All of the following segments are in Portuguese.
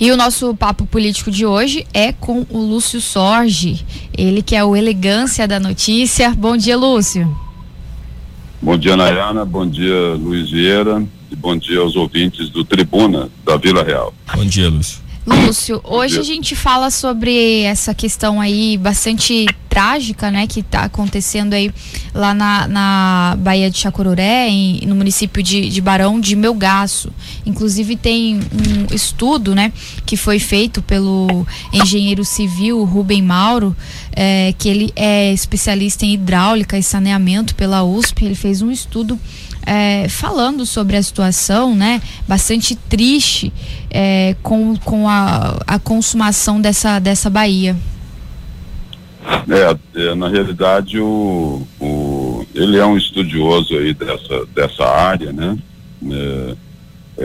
E o nosso papo político de hoje é com o Lúcio Sorge, ele que é o elegância da notícia. Bom dia, Lúcio. Bom dia, Nayana. Bom dia, Luiz Vieira. E bom dia aos ouvintes do Tribuna da Vila Real. Bom dia, Lúcio. Lúcio, hoje a gente fala sobre essa questão aí bastante trágica, né, que está acontecendo aí lá na, na Baía de Chacururé, em, no município de, de Barão de Melgaço. Inclusive tem um estudo, né, que foi feito pelo engenheiro civil Rubem Mauro, é, que ele é especialista em hidráulica e saneamento pela USP. Ele fez um estudo é, falando sobre a situação, né, bastante triste é, com, com a, a consumação dessa, dessa Bahia. É, é, na realidade o, o, ele é um estudioso aí dessa, dessa área, né? É,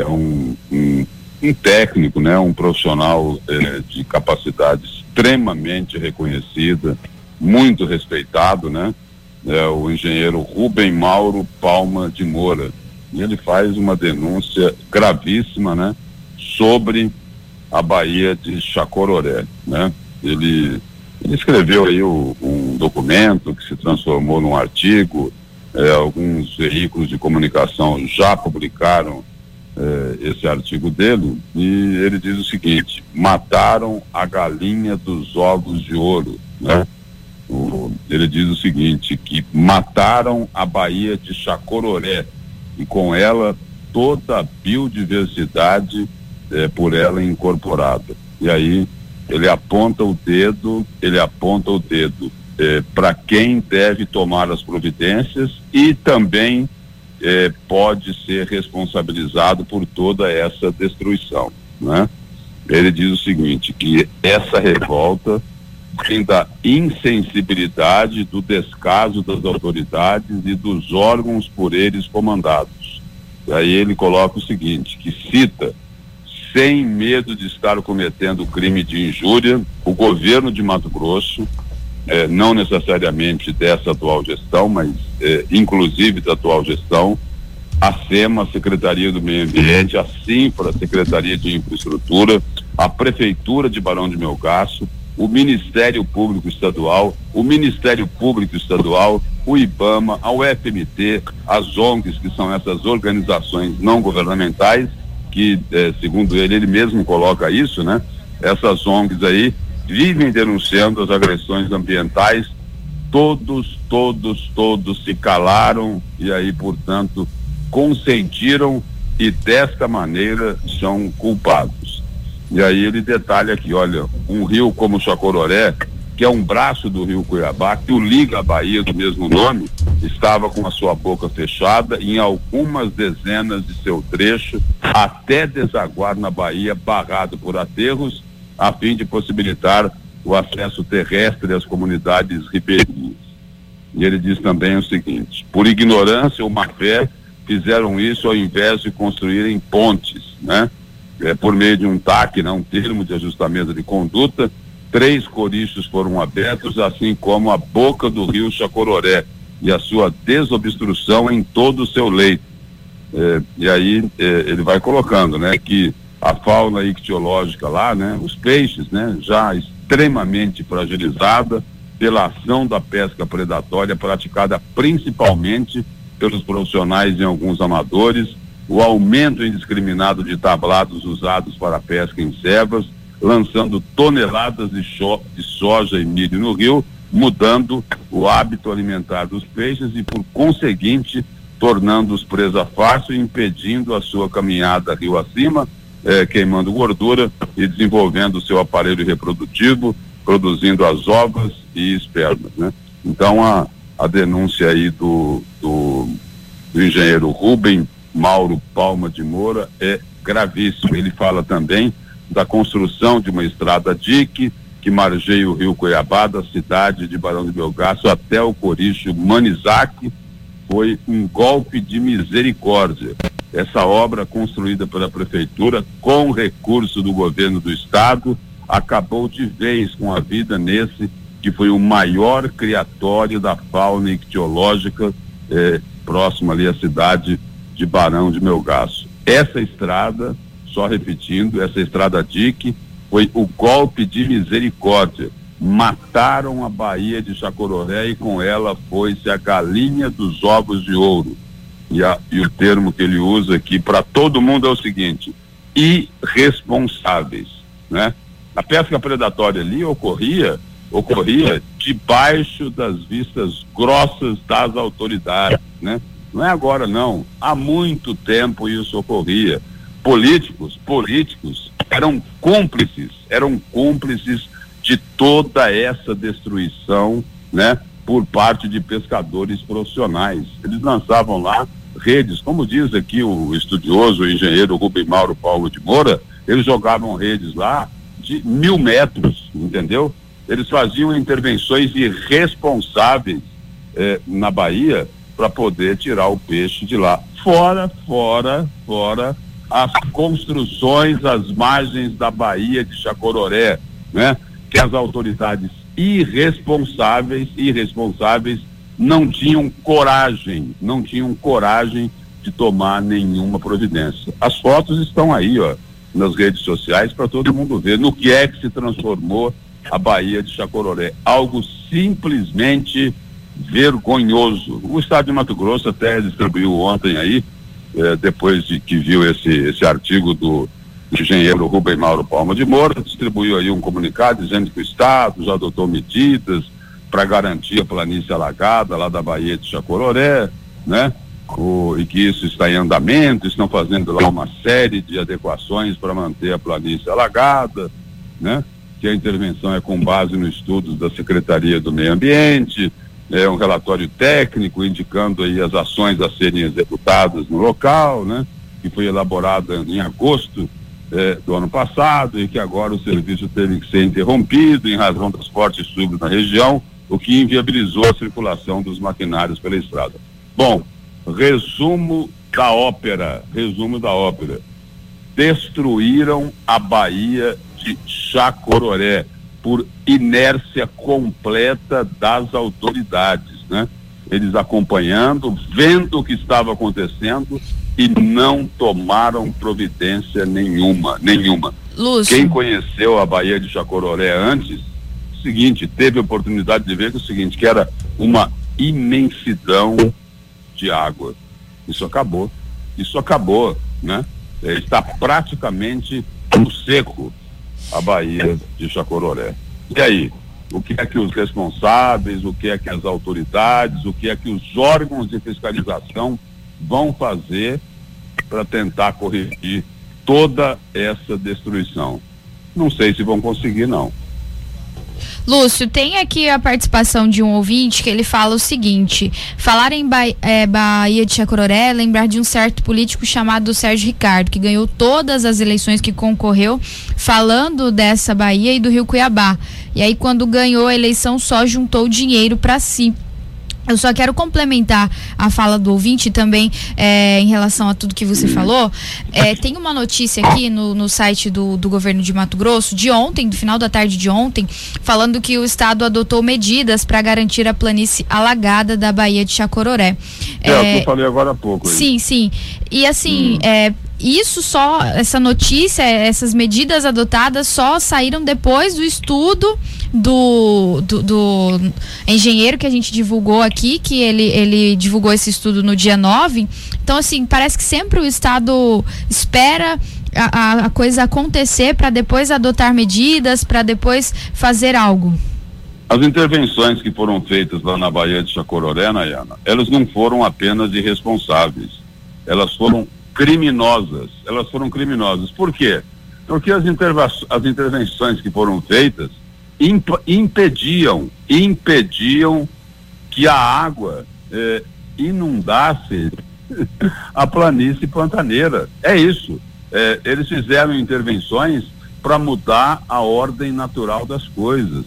é um, um, um, técnico, né? Um profissional é, de capacidade extremamente reconhecida, muito respeitado, né? É o engenheiro Rubem Mauro Palma de Moura. E ele faz uma denúncia gravíssima, né, sobre a Baía de Chacororé, né? Ele, ele escreveu aí o, um documento que se transformou num artigo, é, alguns veículos de comunicação já publicaram é, esse artigo dele e ele diz o seguinte: mataram a galinha dos ovos de ouro, né? O, ele diz o seguinte, que mataram a Baía de Chacororé e com ela toda a biodiversidade é, por ela incorporada. E aí ele aponta o dedo, ele aponta o dedo é, para quem deve tomar as providências e também é, pode ser responsabilizado por toda essa destruição, né? Ele diz o seguinte, que essa revolta vem da insensibilidade, do descaso das autoridades e dos órgãos por eles comandados. E aí ele coloca o seguinte, que cita, sem medo de estar cometendo crime de injúria, o governo de Mato Grosso, eh, não necessariamente dessa atual gestão, mas eh, inclusive da atual gestão, a SEMA, a Secretaria do Meio Ambiente, a SINFRA, a Secretaria de Infraestrutura, a Prefeitura de Barão de Melgaço, o Ministério Público Estadual, o Ministério Público Estadual, o IBAMA, a UFMT, as ONGs, que são essas organizações não governamentais, que, eh, segundo ele, ele mesmo coloca isso, né? Essas ONGs aí vivem denunciando as agressões ambientais, todos, todos, todos se calaram e aí, portanto, consentiram e desta maneira são culpados. E aí ele detalha aqui, olha, um rio como o Chacororé, que é um braço do rio Cuiabá, que o liga à Bahia do mesmo nome, estava com a sua boca fechada em algumas dezenas de seu trecho, até desaguar na Bahia, barrado por aterros, a fim de possibilitar o acesso terrestre às comunidades ribeirinhas. E ele diz também o seguinte: por ignorância ou má fé, fizeram isso ao invés de construírem pontes, né? É, por meio de um TAC, né, um termo de ajustamento de conduta, três corichos foram abertos, assim como a boca do rio Chacororé e a sua desobstrução em todo o seu leito. É, e aí é, ele vai colocando, né, que a fauna ictiológica lá, né, os peixes, né, já extremamente fragilizada pela ação da pesca predatória praticada principalmente pelos profissionais e alguns amadores o aumento indiscriminado de tablados usados para pesca em servas, lançando toneladas de, de soja e milho no rio, mudando o hábito alimentar dos peixes e, por conseguinte, tornando-os presa fácil e impedindo a sua caminhada rio acima, eh, queimando gordura e desenvolvendo o seu aparelho reprodutivo, produzindo as ovas e espermas. Né? Então, a, a denúncia aí do, do, do engenheiro Rubem Mauro Palma de Moura é gravíssimo. Ele fala também da construção de uma estrada DIC que margeia o rio Cuiabá, da cidade de Barão de Belgaço até o Coricho Manizac, foi um golpe de misericórdia. Essa obra construída pela prefeitura com recurso do governo do estado acabou de vez com a vida nesse que foi o maior criatório da fauna ictiológica eh, próximo ali à cidade de Barão de Melgaço. Essa estrada, só repetindo, essa estrada DIC foi o golpe de misericórdia. Mataram a Baía de Chacororé e com ela foi-se a galinha dos ovos de ouro. E, a, e o termo que ele usa aqui para todo mundo é o seguinte: irresponsáveis, né? A pesca predatória ali ocorria ocorria debaixo das vistas grossas das autoridades, né? Não é agora não, há muito tempo isso ocorria. Políticos, políticos eram cúmplices, eram cúmplices de toda essa destruição, né? Por parte de pescadores profissionais. Eles lançavam lá redes, como diz aqui o estudioso, o engenheiro Rubem Mauro Paulo de Moura, eles jogavam redes lá de mil metros, entendeu? Eles faziam intervenções irresponsáveis eh, na Bahia para poder tirar o peixe de lá. Fora, fora, fora as construções às margens da Baía de Chacororé, né? Que as autoridades irresponsáveis, irresponsáveis não tinham coragem, não tinham coragem de tomar nenhuma providência. As fotos estão aí, ó, nas redes sociais para todo mundo ver no que é que se transformou a Baía de Chacororé. Algo simplesmente vergonhoso. O Estado de Mato Grosso até distribuiu ontem aí, eh, depois de que viu esse, esse artigo do, engenheiro Rubem Mauro Palma de Moura, distribuiu aí um comunicado dizendo que o Estado já adotou medidas para garantir a planície alagada lá da Baía de Chacororé, né? O, e que isso está em andamento, estão fazendo lá uma série de adequações para manter a planície alagada, né? Que a intervenção é com base nos estudos da Secretaria do Meio Ambiente, é um relatório técnico indicando aí as ações a serem executadas no local, né? Que foi elaborado em agosto eh, do ano passado e que agora o serviço teve que ser interrompido em razão das fortes chuvas na região, o que inviabilizou a circulação dos maquinários pela estrada. Bom, resumo da ópera, resumo da ópera. Destruíram a Bahia de Chacororé por inércia completa das autoridades, né? Eles acompanhando, vendo o que estava acontecendo e não tomaram providência nenhuma, nenhuma. Lúcio. Quem conheceu a Baía de Chacororé antes, seguinte, teve oportunidade de ver que o seguinte, que era uma imensidão de água. Isso acabou. Isso acabou, né? É, está praticamente no seco a Bahia de Chacororé. E aí? O que é que os responsáveis, o que é que as autoridades, o que é que os órgãos de fiscalização vão fazer para tentar corrigir toda essa destruição? Não sei se vão conseguir, não. Lúcio, tem aqui a participação de um ouvinte que ele fala o seguinte: falar em ba é, Bahia de Chacororé é lembrar de um certo político chamado Sérgio Ricardo, que ganhou todas as eleições que concorreu falando dessa Bahia e do Rio Cuiabá. E aí, quando ganhou a eleição, só juntou dinheiro para si. Eu só quero complementar a fala do ouvinte também é, em relação a tudo que você falou. É, tem uma notícia aqui no, no site do, do governo de Mato Grosso, de ontem, do final da tarde de ontem, falando que o estado adotou medidas para garantir a planície alagada da Baía de Chacororé. É, é o que eu é, falei agora há pouco. Aí. Sim, sim. E assim, hum. é, isso só, essa notícia, essas medidas adotadas só saíram depois do estudo do, do, do, engenheiro que a gente divulgou aqui, que ele, ele divulgou esse estudo no dia 9. Então, assim, parece que sempre o Estado espera a, a coisa acontecer para depois adotar medidas, para depois fazer algo. As intervenções que foram feitas lá na Baía de Chacororé, Nayana, elas não foram apenas irresponsáveis, elas foram criminosas. Elas foram criminosas. Por quê? Porque as, as intervenções que foram feitas imp impediam, impediam que a água eh, inundasse a planície pantaneira. É isso. Eh, eles fizeram intervenções para mudar a ordem natural das coisas,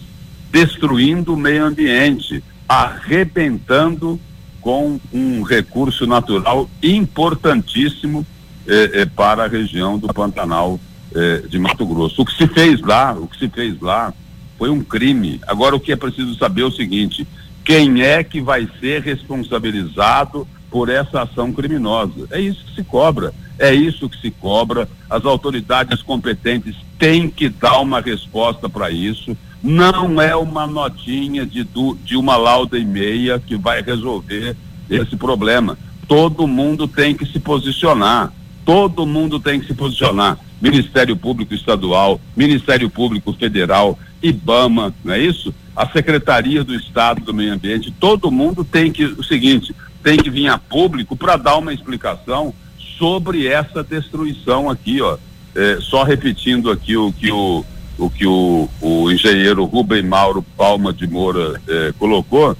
destruindo o meio ambiente, arrebentando com um recurso natural importantíssimo eh, eh, para a região do Pantanal eh, de Mato Grosso. O que se fez lá, o que se fez lá foi um crime. Agora o que é preciso saber é o seguinte: quem é que vai ser responsabilizado por essa ação criminosa? É isso que se cobra. É isso que se cobra. As autoridades competentes têm que dar uma resposta para isso. Não é uma notinha de, de uma lauda e meia que vai resolver esse problema. Todo mundo tem que se posicionar. Todo mundo tem que se posicionar. Ministério Público Estadual, Ministério Público Federal, IBAMA, não é isso? A Secretaria do Estado do Meio Ambiente, todo mundo tem que, o seguinte, tem que vir a público para dar uma explicação sobre essa destruição aqui, ó. É, só repetindo aqui o que o, o que o, o engenheiro Rubem Mauro Palma de Moura é, colocou,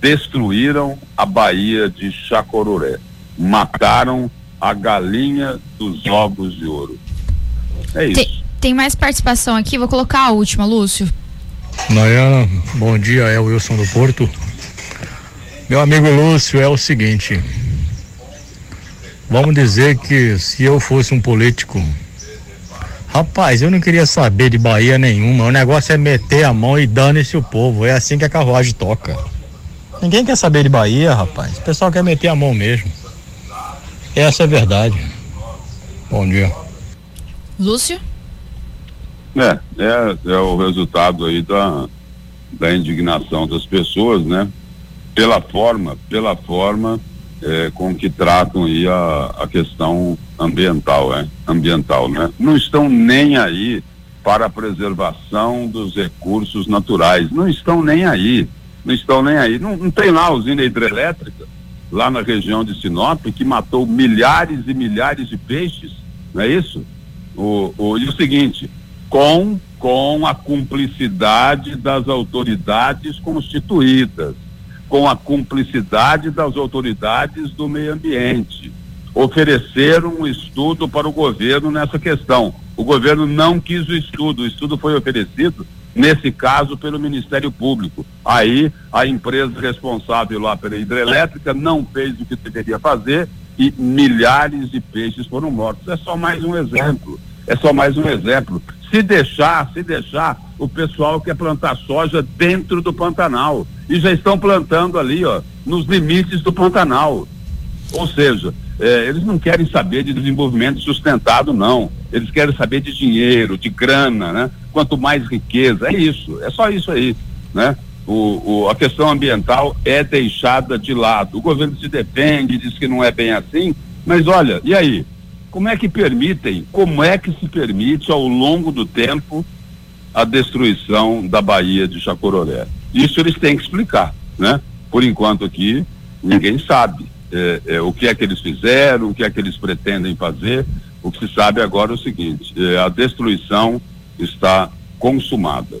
destruíram a Baía de Chacororé, mataram a galinha dos ovos de ouro. É isso. Tem, tem mais participação aqui, vou colocar a última, Lúcio. Nayana, bom dia, é o Wilson do Porto. Meu amigo Lúcio, é o seguinte, Vamos dizer que se eu fosse um político, rapaz, eu não queria saber de Bahia nenhuma. O negócio é meter a mão e dane-se o povo. É assim que a carruagem toca. Ninguém quer saber de Bahia, rapaz. O pessoal quer meter a mão mesmo. Essa é a verdade. Bom dia. Lúcio? É, é, é o resultado aí da, da indignação das pessoas, né? Pela forma, pela forma é, com que tratam aí a, a questão ambiental, é, ambiental, né? Não estão nem aí para a preservação dos recursos naturais, não estão nem aí, não estão nem aí. Não, não tem lá usina hidrelétrica, lá na região de Sinop, que matou milhares e milhares de peixes, não é isso? O, o, e o seguinte, com, com a cumplicidade das autoridades constituídas com a cumplicidade das autoridades do meio ambiente. Ofereceram um estudo para o governo nessa questão. O governo não quis o estudo, o estudo foi oferecido, nesse caso, pelo Ministério Público. Aí a empresa responsável lá pela hidrelétrica não fez o que deveria fazer e milhares de peixes foram mortos. É só mais um exemplo. É só mais um exemplo. Se deixar, se deixar, o pessoal quer plantar soja dentro do Pantanal e já estão plantando ali, ó, nos limites do Pantanal. Ou seja, é, eles não querem saber de desenvolvimento sustentado, não. Eles querem saber de dinheiro, de grana, né? Quanto mais riqueza, é isso, é só isso aí, né? O, o, a questão ambiental é deixada de lado. O governo se defende, diz que não é bem assim, mas olha, e aí? Como é que permitem, como é que se permite ao longo do tempo a destruição da Baía de Chacororé? Isso eles têm que explicar, né? Por enquanto aqui, ninguém sabe é, é, o que é que eles fizeram, o que é que eles pretendem fazer. O que se sabe agora é o seguinte: é, a destruição está consumada.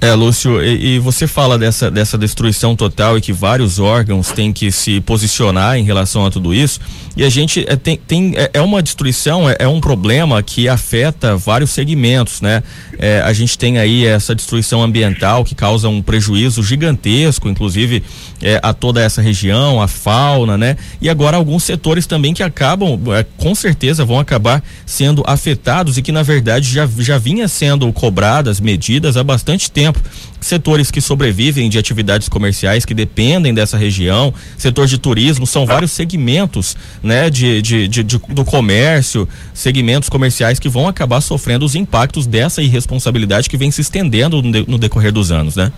É, Lúcio, e, e, você fala dessa, dessa destruição total e que vários órgãos têm que se posicionar em relação a tudo isso. E a gente é, tem, tem é, é uma destruição, é, é, um problema que afeta vários segmentos, né? É, a gente tem aí essa destruição ambiental que causa um prejuízo gigantesco, inclusive é, a toda essa região, a fauna, né? E agora alguns setores também que acabam, é, com certeza, vão acabar sendo afetados e que na verdade já, já vinha sendo cobradas medidas há bastante tempo exemplo, setores que sobrevivem de atividades comerciais que dependem dessa região, setor de turismo, são vários segmentos, né, de, de, de, de do comércio, segmentos comerciais que vão acabar sofrendo os impactos dessa irresponsabilidade que vem se estendendo no, no decorrer dos anos, né?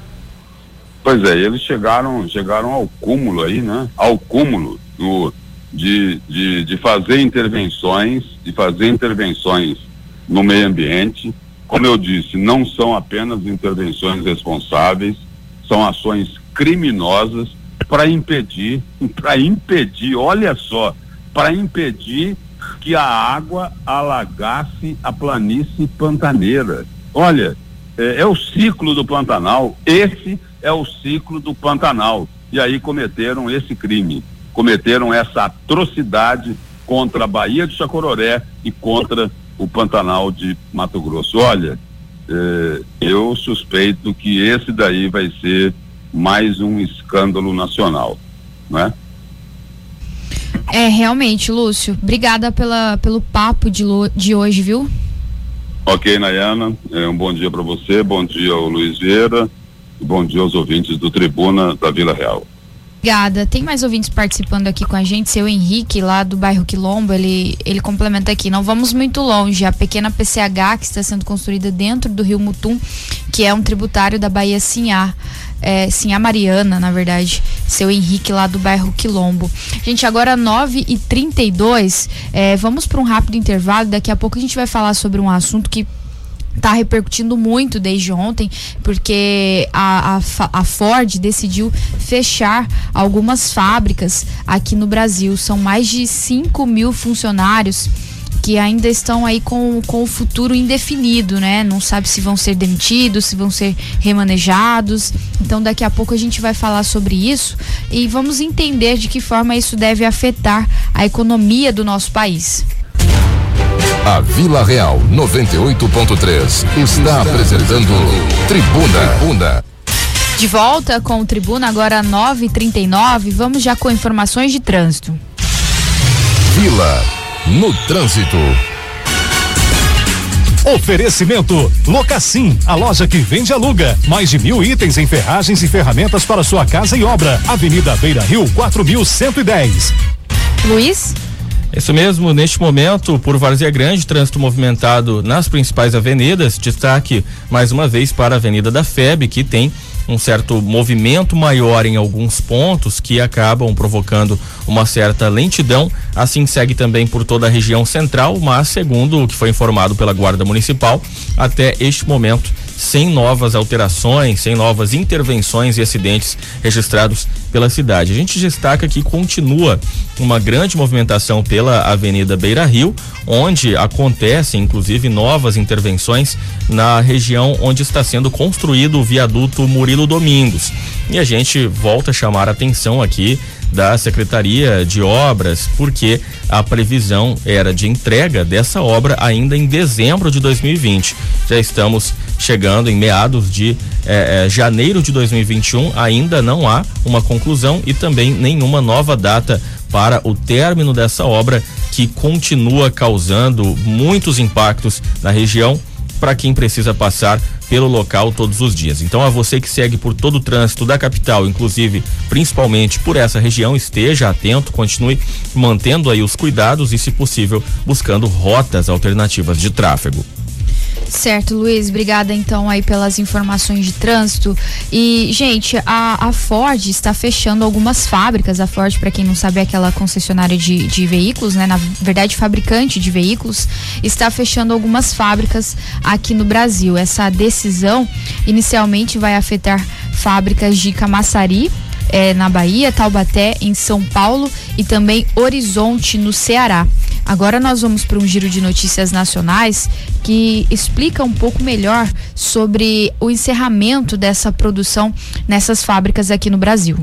Pois é, eles chegaram, chegaram ao cúmulo aí, né? Ao cúmulo do, de, de, de fazer intervenções, de fazer intervenções no meio ambiente, como eu disse, não são apenas intervenções responsáveis, são ações criminosas para impedir, para impedir, olha só, para impedir que a água alagasse a planície pantaneira. Olha, é, é, o ciclo do Pantanal, esse é o ciclo do Pantanal. E aí cometeram esse crime, cometeram essa atrocidade contra a Baía de Chacororé e contra o Pantanal de Mato Grosso. Olha, eh, eu suspeito que esse daí vai ser mais um escândalo nacional, não é? Realmente, Lúcio. Obrigada pela, pelo papo de, de hoje, viu? Ok, Nayana. É, um bom dia para você, bom dia ao Luiz Vieira bom dia aos ouvintes do Tribuna da Vila Real. Obrigada. Tem mais ouvintes participando aqui com a gente. Seu Henrique, lá do bairro Quilombo, ele, ele complementa aqui. Não vamos muito longe. A pequena PCH que está sendo construída dentro do Rio Mutum, que é um tributário da Bahia Sinhá. É, Mariana, na verdade. Seu Henrique, lá do bairro Quilombo. Gente, agora 9 e 32 é, Vamos para um rápido intervalo. Daqui a pouco a gente vai falar sobre um assunto que está repercutindo muito desde ontem, porque a, a, a, Ford decidiu fechar algumas fábricas aqui no Brasil. São mais de 5 mil funcionários que ainda estão aí com, com o futuro indefinido, né? Não sabe se vão ser demitidos, se vão ser remanejados. Então daqui a pouco a gente vai falar sobre isso e vamos entender de que forma isso deve afetar a economia do nosso país. A Vila Real 98.3 está apresentando Tribuna. Tribuna. De volta com o Tribuna, agora 9h39. Vamos já com informações de trânsito. Vila no trânsito. Oferecimento Locassim, a loja que vende e aluga. Mais de mil itens em ferragens e ferramentas para sua casa e obra. Avenida Beira Rio, 4110. Luiz? Isso mesmo, neste momento, por Várzea Grande, trânsito movimentado nas principais avenidas. Destaque mais uma vez para a Avenida da FEB, que tem um certo movimento maior em alguns pontos que acabam provocando uma certa lentidão. Assim segue também por toda a região central, mas segundo o que foi informado pela Guarda Municipal, até este momento sem novas alterações, sem novas intervenções e acidentes registrados pela cidade. A gente destaca que continua uma grande movimentação pela Avenida Beira Rio, onde acontecem inclusive novas intervenções na região onde está sendo construído o viaduto Murilo Domingos. E a gente volta a chamar a atenção aqui da Secretaria de Obras, porque a previsão era de entrega dessa obra ainda em dezembro de 2020. Já estamos chegando em meados de eh, eh, janeiro de 2021, ainda não há uma conclusão e também nenhuma nova data para o término dessa obra que continua causando muitos impactos na região para quem precisa passar pelo local todos os dias. Então, a você que segue por todo o trânsito da capital, inclusive principalmente por essa região, esteja atento, continue mantendo aí os cuidados e, se possível, buscando rotas alternativas de tráfego. Certo, Luiz, obrigada então aí pelas informações de trânsito. E, gente, a, a Ford está fechando algumas fábricas. A Ford, para quem não sabe, é aquela concessionária de, de veículos, né? Na verdade, fabricante de veículos, está fechando algumas fábricas aqui no Brasil. Essa decisão inicialmente vai afetar fábricas de Camaçari, é, na Bahia, Taubaté, em São Paulo e também Horizonte, no Ceará. Agora nós vamos para um giro de notícias nacionais que explica um pouco melhor sobre o encerramento dessa produção nessas fábricas aqui no Brasil.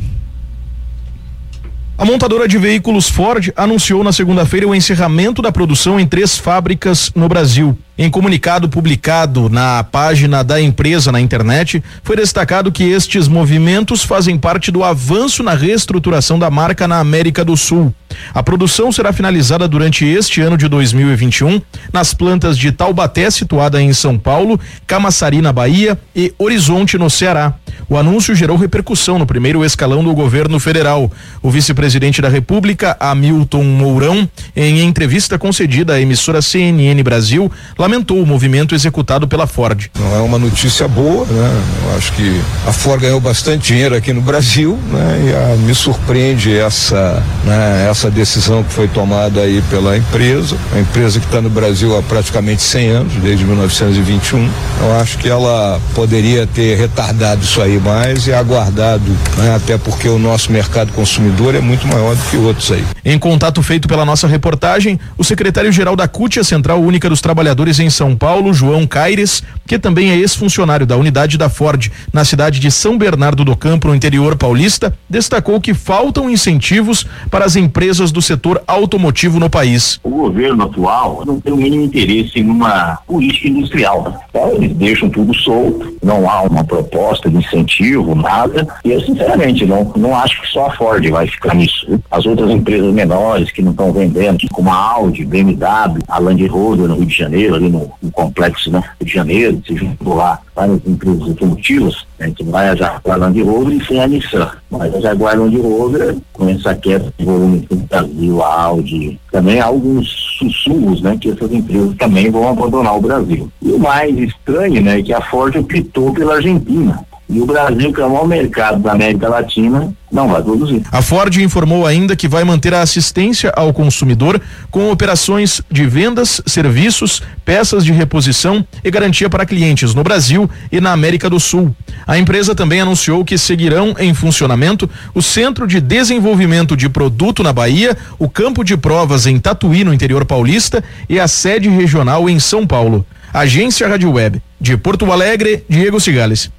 A montadora de veículos Ford anunciou na segunda-feira o encerramento da produção em três fábricas no Brasil. Em comunicado publicado na página da empresa na internet, foi destacado que estes movimentos fazem parte do avanço na reestruturação da marca na América do Sul. A produção será finalizada durante este ano de 2021 nas plantas de Taubaté, situada em São Paulo, Camaçari, na Bahia e Horizonte, no Ceará. O anúncio gerou repercussão no primeiro escalão do governo federal. O vice-presidente da República, Hamilton Mourão, em entrevista concedida à emissora CNN Brasil, lamentou o movimento executado pela Ford. Não é uma notícia boa, né? Eu acho que a Ford ganhou bastante dinheiro aqui no Brasil, né? E a, me surpreende essa, né, essa decisão que foi tomada aí pela empresa, a empresa que está no Brasil há praticamente 100 anos, desde 1921. Eu acho que ela poderia ter retardado isso aí mais, é aguardado, né? até porque o nosso mercado consumidor é muito maior do que outros aí. Em contato feito pela nossa reportagem, o secretário-geral da CUT, a Central Única dos Trabalhadores em São Paulo, João Caires, que também é ex-funcionário da unidade da Ford na cidade de São Bernardo do Campo, no interior paulista, destacou que faltam incentivos para as empresas do setor automotivo no país. O governo atual não tem o mínimo interesse em uma política industrial. Então, eles deixam tudo solto, não há uma proposta de incentivo, nada. E eu, sinceramente, não, não acho que só a Ford vai ficar nisso. As outras empresas menores que não estão vendendo, como a Audi, BMW, a Land Rover no Rio de Janeiro, ali no, no complexo né, de Janeiro, se juntou lá várias empresas automotivas, a gente vai a Jaguar Land Rover e sem a Nissan. Mas a Jaguar Land Rover, com essa queda de volume no Brasil, a Audi, também há alguns sussurros, né, que essas empresas também vão abandonar o Brasil. E o mais estranho, né, é que a Ford optou pela Argentina. E o Brasil, que é o maior mercado da América Latina, não vai produzir. A Ford informou ainda que vai manter a assistência ao consumidor com operações de vendas, serviços, peças de reposição e garantia para clientes no Brasil e na América do Sul. A empresa também anunciou que seguirão em funcionamento o Centro de Desenvolvimento de Produto na Bahia, o campo de provas em Tatuí, no interior paulista, e a sede regional em São Paulo. Agência Rádio Web. De Porto Alegre, Diego Cigales.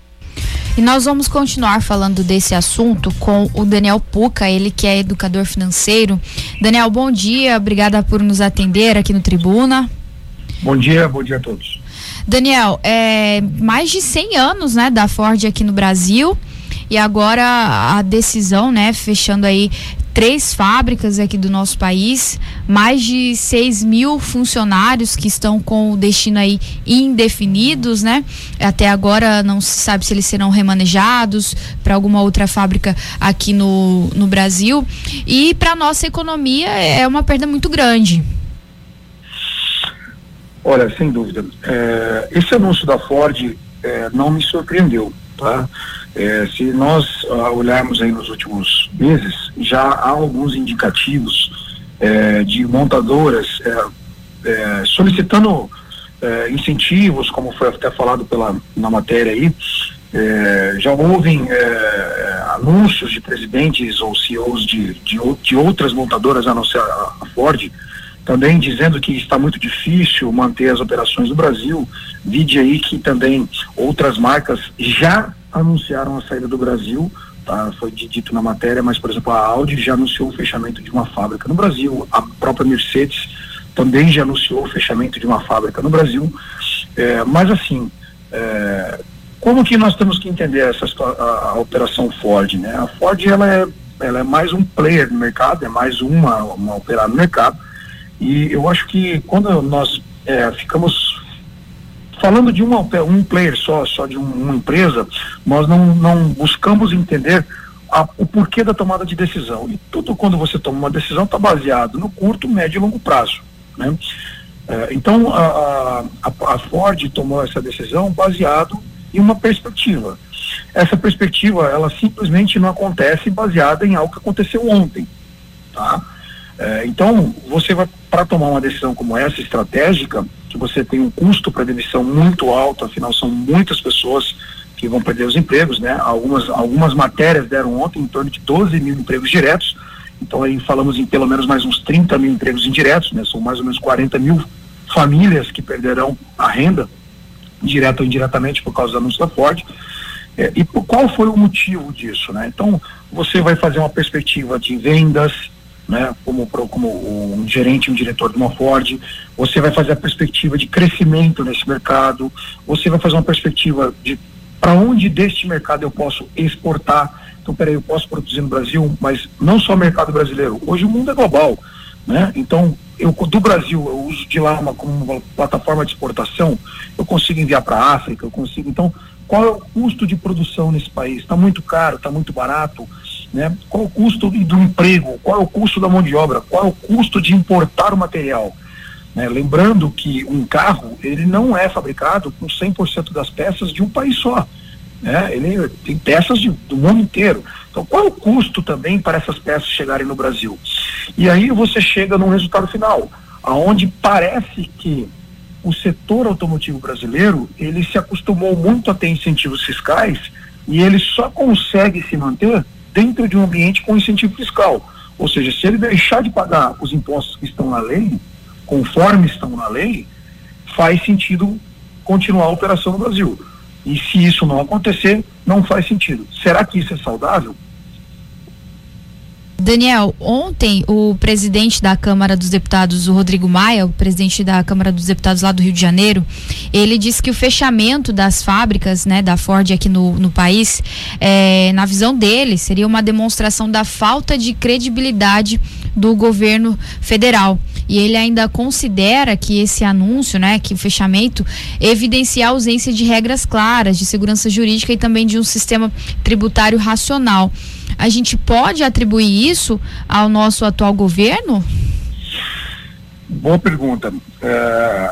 E nós vamos continuar falando desse assunto com o Daniel Puca, ele que é educador financeiro. Daniel, bom dia, obrigada por nos atender aqui no Tribuna. Bom dia, bom dia a todos. Daniel, é mais de 100 anos, né, da Ford aqui no Brasil. E agora a decisão, né, fechando aí três fábricas aqui do nosso país, mais de 6 mil funcionários que estão com o destino aí indefinidos, né? Até agora não se sabe se eles serão remanejados para alguma outra fábrica aqui no, no Brasil. E para nossa economia é uma perda muito grande. Olha, sem dúvida. É, esse anúncio da Ford é, não me surpreendeu, tá? É, se nós uh, olharmos aí nos últimos meses, já há alguns indicativos é, de montadoras é, é solicitando é, incentivos, como foi até falado pela, na matéria aí, é, já houve anúncios de presidentes ou CEOs de, de, de outras montadoras, a não ser a, a Ford, também dizendo que está muito difícil manter as operações no Brasil. Vide aí que também outras marcas já anunciaram a saída do Brasil, tá? foi dito na matéria, mas, por exemplo, a Audi já anunciou o fechamento de uma fábrica no Brasil, a própria Mercedes também já anunciou o fechamento de uma fábrica no Brasil. É, mas, assim, é, como que nós temos que entender essa a, a, operação Ford, né? A Ford, ela é, ela é mais um player no mercado, é mais uma, uma operária no mercado, e eu acho que quando nós é, ficamos falando de uma, um player só, só de um, uma empresa, nós não, não buscamos entender a, o porquê da tomada de decisão. E tudo quando você toma uma decisão está baseado no curto, médio e longo prazo. Né? É, então a, a, a, Ford tomou essa decisão baseado em uma perspectiva. Essa perspectiva ela simplesmente não acontece baseada em algo que aconteceu ontem. Tá? É, então você vai para tomar uma decisão como essa estratégica que você tem um custo para demissão muito alto, afinal são muitas pessoas que vão perder os empregos, né? Algumas, algumas matérias deram ontem em torno de 12 mil empregos diretos, então aí falamos em pelo menos mais uns 30 mil empregos indiretos, né? São mais ou menos 40 mil famílias que perderão a renda, direta ou indiretamente por causa do anúncio da Ford. É, e por, qual foi o motivo disso, né? Então, você vai fazer uma perspectiva de vendas, né, como, como um gerente, um diretor de uma Ford, você vai fazer a perspectiva de crescimento nesse mercado, você vai fazer uma perspectiva de para onde deste mercado eu posso exportar. Então, peraí, eu posso produzir no Brasil, mas não só mercado brasileiro. Hoje o mundo é global, né? Então, eu do Brasil, eu uso de lá uma, como uma plataforma de exportação, eu consigo enviar para a África, eu consigo. Então, qual é o custo de produção nesse país? Está muito caro, está muito barato? Né? Qual o custo do emprego? Qual é o custo da mão de obra? Qual é o custo de importar o material? Né? Lembrando que um carro ele não é fabricado com 100% das peças de um país só. Né? Ele tem peças de, do mundo inteiro. Então, qual o custo também para essas peças chegarem no Brasil? E aí você chega num resultado final, aonde parece que o setor automotivo brasileiro ele se acostumou muito a ter incentivos fiscais E ele só consegue se manter dentro de um ambiente com incentivo fiscal. Ou seja, se ele deixar de pagar os impostos que estão na lei, conforme estão na lei, faz sentido continuar a operação no Brasil. E se isso não acontecer, não faz sentido. Será que isso é saudável? Daniel, ontem o presidente da Câmara dos Deputados, o Rodrigo Maia, o presidente da Câmara dos Deputados lá do Rio de Janeiro, ele disse que o fechamento das fábricas, né, da Ford aqui no, no país, é, na visão dele, seria uma demonstração da falta de credibilidade do governo federal. E ele ainda considera que esse anúncio, né, que o fechamento evidencia a ausência de regras claras de segurança jurídica e também de um sistema tributário racional a gente pode atribuir isso ao nosso atual governo? Boa pergunta. É,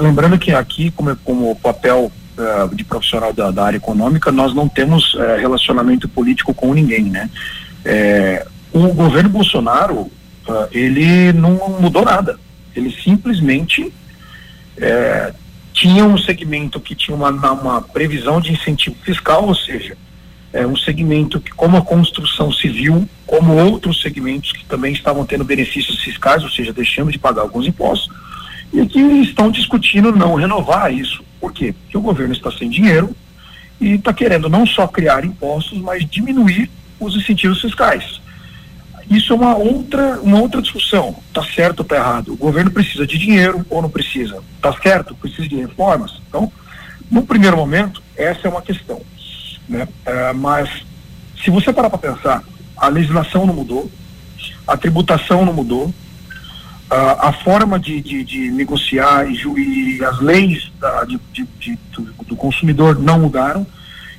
lembrando que aqui, como, como papel é, de profissional da, da, área econômica, nós não temos é, relacionamento político com ninguém, né? É, o governo Bolsonaro, é, ele não mudou nada. Ele simplesmente é, tinha um segmento que tinha uma, uma previsão de incentivo fiscal, ou seja, é um segmento que, como a construção civil, como outros segmentos que também estavam tendo benefícios fiscais, ou seja, deixando de pagar alguns impostos, e que estão discutindo não renovar isso. Por quê? Porque o governo está sem dinheiro e está querendo não só criar impostos, mas diminuir os incentivos fiscais. Isso é uma outra, uma outra discussão. Está certo ou está errado? O governo precisa de dinheiro ou não precisa? Está certo? Precisa de reformas? Então, no primeiro momento, essa é uma questão. Né? É, mas, se você parar para pensar, a legislação não mudou, a tributação não mudou, a, a forma de, de, de negociar e, e, as leis da, de, do, consumidor não mudaram.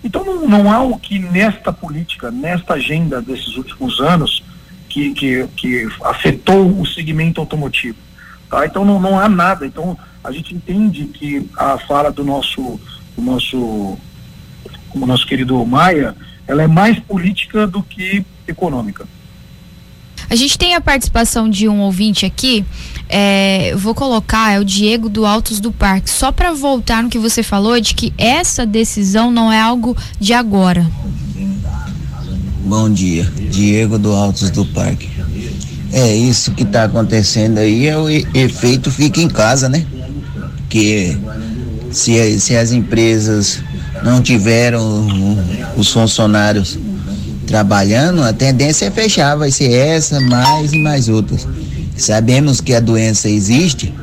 Então, não, não há o que nesta política, nesta agenda desses últimos anos, que, que, que afetou o segmento automotivo. Tá? Então, não, não há nada. Então, a gente entende que a fala do nosso, do nosso como nosso querido Maia, ela é mais política do que econômica. A gente tem a participação de um ouvinte aqui, é, vou colocar, é o Diego do Altos do Parque, só para voltar no que você falou de que essa decisão não é algo de agora. Bom dia, Diego do Altos do Parque. É isso que está acontecendo aí, é o efeito fica em casa, né? Que se, se as empresas não tiveram os funcionários trabalhando, a tendência é fechar, vai ser essa, mais e mais outras. Sabemos que a doença existe,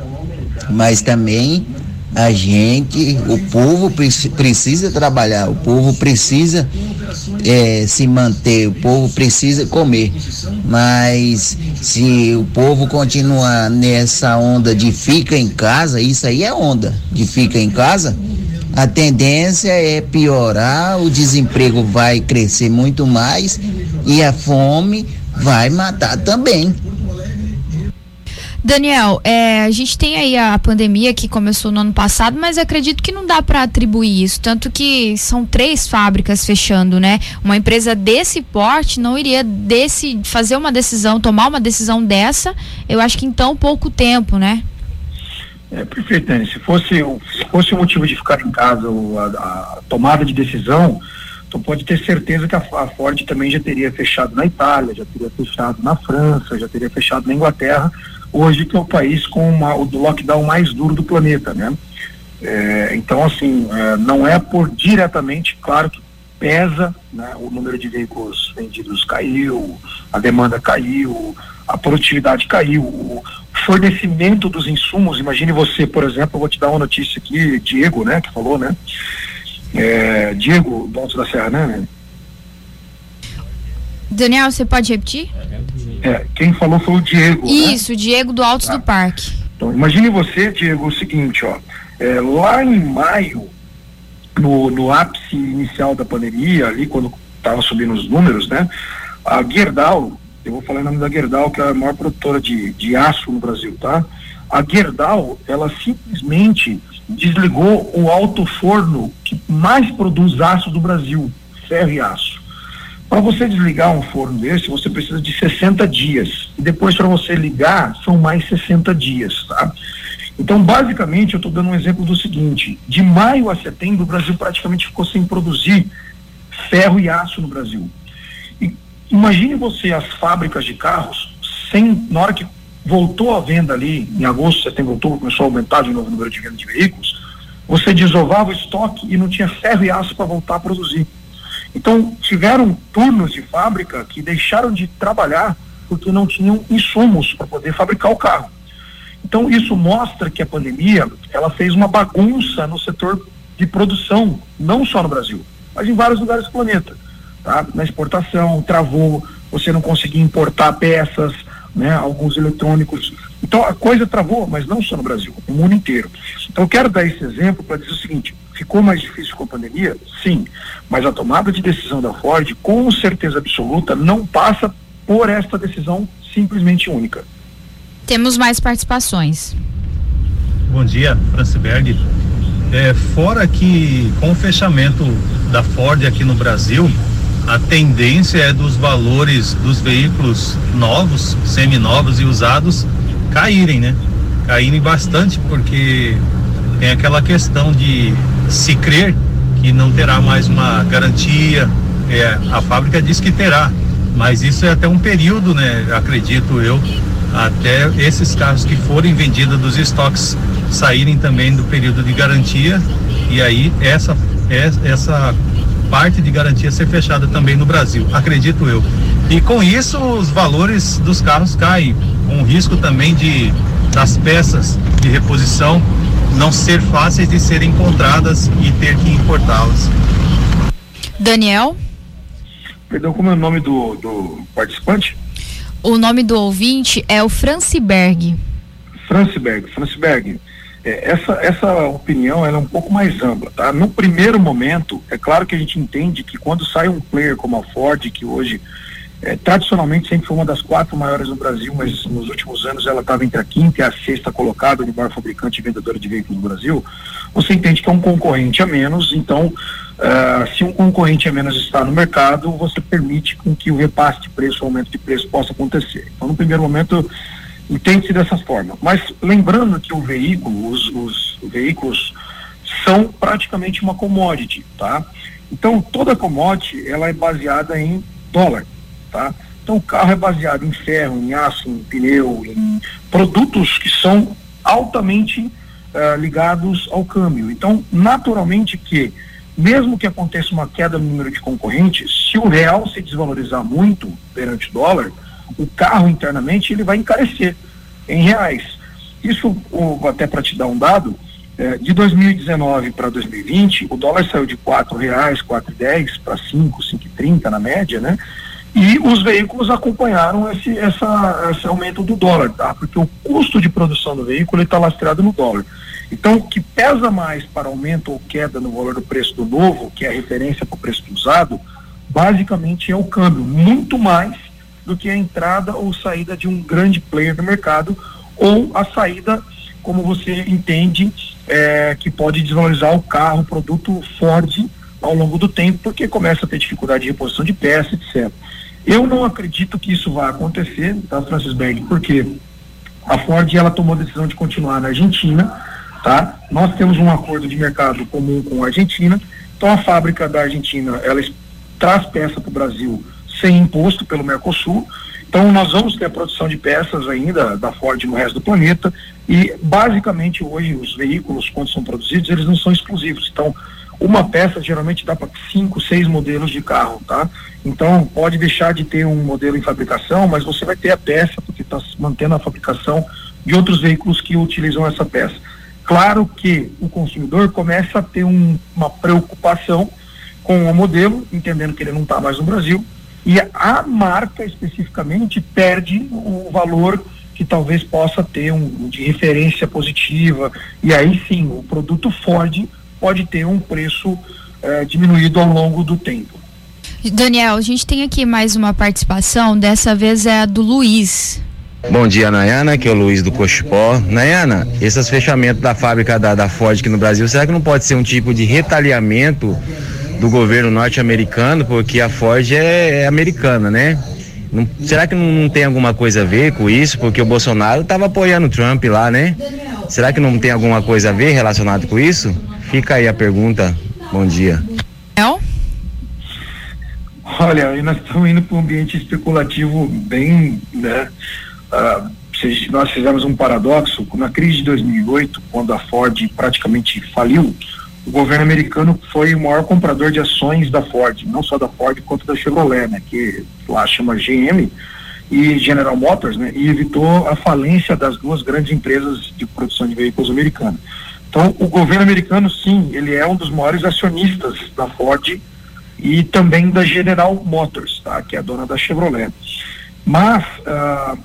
mas também a gente, o povo precisa trabalhar, o povo precisa é, se manter, o povo precisa comer. Mas se o povo continuar nessa onda de fica em casa, isso aí é onda de fica em casa, a tendência é piorar, o desemprego vai crescer muito mais e a fome vai matar também. Daniel, é, a gente tem aí a pandemia que começou no ano passado, mas acredito que não dá para atribuir isso, tanto que são três fábricas fechando, né? Uma empresa desse porte não iria desse fazer uma decisão, tomar uma decisão dessa, eu acho que em tão pouco tempo, né? É, perfeito. Se fosse, se fosse o motivo de ficar em casa a, a tomada de decisão, então pode ter certeza que a, a, Ford também já teria fechado na Itália, já teria fechado na França, já teria fechado na Inglaterra, hoje que é o país com uma, o lockdown mais duro do planeta, né? É, então, assim, é, não é por diretamente, claro que pesa, né? O número de veículos vendidos caiu, a demanda caiu, a produtividade caiu, o, fornecimento dos insumos, imagine você, por exemplo, eu vou te dar uma notícia aqui, Diego, né, que falou, né? É, Diego, do Alto da Serra, né? Daniel, você pode repetir? É, quem falou foi o Diego. Né? Isso, né? Diego do Altos tá. do Parque. Então, imagine você, Diego, o seguinte, ó. É, lá em maio, no, no ápice inicial da pandemia, ali quando estava subindo os números, né? A Gerdau, eu vou falar em nome da Gerdau, que é a maior produtora de, de aço no Brasil, tá? A Gerdau, ela simplesmente desligou o alto forno que mais produz aço do Brasil, ferro e aço. Para você desligar um forno desse, você precisa de 60 dias. E depois, para você ligar, são mais 60 dias, tá? Então, basicamente, eu estou dando um exemplo do seguinte: de maio a setembro, o Brasil praticamente ficou sem produzir ferro e aço no Brasil. E imagine você as fábricas de carros sem, na hora que voltou a venda ali, em agosto, setembro, outubro, começou a aumentar de novo o número de venda de veículos, você desovava o estoque e não tinha ferro e aço para voltar a produzir. Então, tiveram turnos de fábrica que deixaram de trabalhar porque não tinham insumos para poder fabricar o carro. Então, isso mostra que a pandemia, ela fez uma bagunça no setor de produção, não só no Brasil, mas em vários lugares do planeta. Tá? Na exportação, travou, você não conseguia importar peças, né, alguns eletrônicos. Então a coisa travou, mas não só no Brasil, no mundo inteiro. Então eu quero dar esse exemplo para dizer o seguinte: ficou mais difícil com a pandemia? Sim, mas a tomada de decisão da Ford, com certeza absoluta, não passa por esta decisão simplesmente única. Temos mais participações. Bom dia, Franciberg. É, fora que com o fechamento da Ford aqui no Brasil, a tendência é dos valores dos veículos novos, seminovos e usados caírem, né? Caírem bastante porque tem aquela questão de se crer que não terá mais uma garantia. É, a fábrica diz que terá, mas isso é até um período, né? Acredito eu, até esses carros que forem vendidos dos estoques saírem também do período de garantia e aí essa essa parte de garantia ser fechada também no Brasil, acredito eu. E com isso os valores dos carros caem, com o risco também de das peças de reposição não ser fáceis de serem encontradas e ter que importá-las. Daniel? Perdão, como é o nome do, do participante? O nome do ouvinte é o Franciberg. Franciberg, Franciberg. É, essa, essa opinião é um pouco mais ampla, tá? No primeiro momento, é claro que a gente entende que quando sai um player como a Ford, que hoje é, tradicionalmente sempre foi uma das quatro maiores no Brasil, mas nos últimos anos ela estava entre a quinta e a sexta colocada de maior fabricante e vendedora de veículos no Brasil, você entende que é um concorrente a menos, então uh, se um concorrente a menos está no mercado, você permite com que o repasse de preço, o aumento de preço possa acontecer. Então no primeiro momento entende-se dessa forma. Mas lembrando que o veículo, os, os veículos são praticamente uma commodity, tá? Então toda commodity ela é baseada em dólar, tá? Então o carro é baseado em ferro, em aço, em pneu, em produtos que são altamente uh, ligados ao câmbio. Então naturalmente que mesmo que aconteça uma queda no número de concorrentes, se o real se desvalorizar muito perante o dólar, o carro internamente ele vai encarecer em reais. Isso, até para te dar um dado, é, de 2019 para 2020, o dólar saiu de quatro reais, quatro dez para cinco, cinco trinta na média, né? E os veículos acompanharam esse, essa, esse aumento do dólar, tá? Porque o custo de produção do veículo está lastreado no dólar. Então, o que pesa mais para aumento ou queda no valor do preço do novo, que é a referência para o preço do usado, basicamente é o câmbio, muito mais do que a entrada ou saída de um grande player no mercado ou a saída, como você entende, é, que pode desvalorizar o carro, o produto Ford ao longo do tempo, porque começa a ter dificuldade de reposição de peça, etc. Eu não acredito que isso vá acontecer, tá, Francis Berg, porque a Ford ela tomou a decisão de continuar na Argentina, tá? Nós temos um acordo de mercado comum com a Argentina, então a fábrica da Argentina ela traz peça para o Brasil sem imposto pelo Mercosul. Então nós vamos ter a produção de peças ainda da Ford no resto do planeta e basicamente hoje os veículos quando são produzidos eles não são exclusivos. Então uma peça geralmente dá para cinco, seis modelos de carro, tá? Então pode deixar de ter um modelo em fabricação, mas você vai ter a peça porque está mantendo a fabricação de outros veículos que utilizam essa peça. Claro que o consumidor começa a ter um, uma preocupação com o modelo, entendendo que ele não está mais no Brasil, e a marca especificamente perde o valor que talvez possa ter um, de referência positiva e aí sim o produto Ford pode ter um preço eh, diminuído ao longo do tempo. Daniel, a gente tem aqui mais uma participação, dessa vez é a do Luiz. Bom dia, Nayana, que é o Luiz do Cochipó. Nayana, esses fechamentos da fábrica da, da Ford aqui no Brasil, será que não pode ser um tipo de retaliamento do governo norte-americano, porque a Ford é, é americana, né? Não, será que não, não, tem alguma coisa a ver com isso? Porque o Bolsonaro estava apoiando o Trump lá, né? Será que não tem alguma coisa a ver relacionado com isso? Fica aí a pergunta. Bom dia. Olha, aí nós estamos indo para um ambiente especulativo bem, né? Uh, nós fizemos um paradoxo na crise de 2008, quando a Ford praticamente faliu. O governo americano foi o maior comprador de ações da Ford, não só da Ford quanto da Chevrolet, né? Que lá chama GM e General Motors, né? E evitou a falência das duas grandes empresas de produção de veículos americanas. Então, o governo americano, sim, ele é um dos maiores acionistas da Ford e também da General Motors, tá? que é a dona da Chevrolet. Mas uh,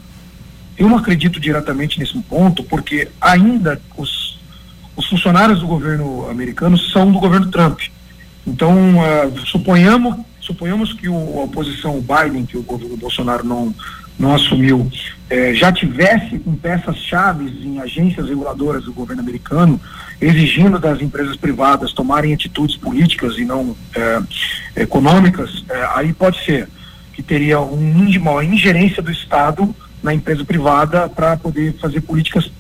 eu não acredito diretamente nesse ponto, porque ainda os, os funcionários do governo americano são do governo Trump. Então, uh, suponhamos, suponhamos que o, a oposição Biden, que o governo Bolsonaro não, não assumiu, eh, já tivesse com peças-chave em agências reguladoras do governo americano, exigindo das empresas privadas tomarem atitudes políticas e não é, econômicas, é, aí pode ser que teria um, uma ingerência do Estado na empresa privada para poder fazer políticas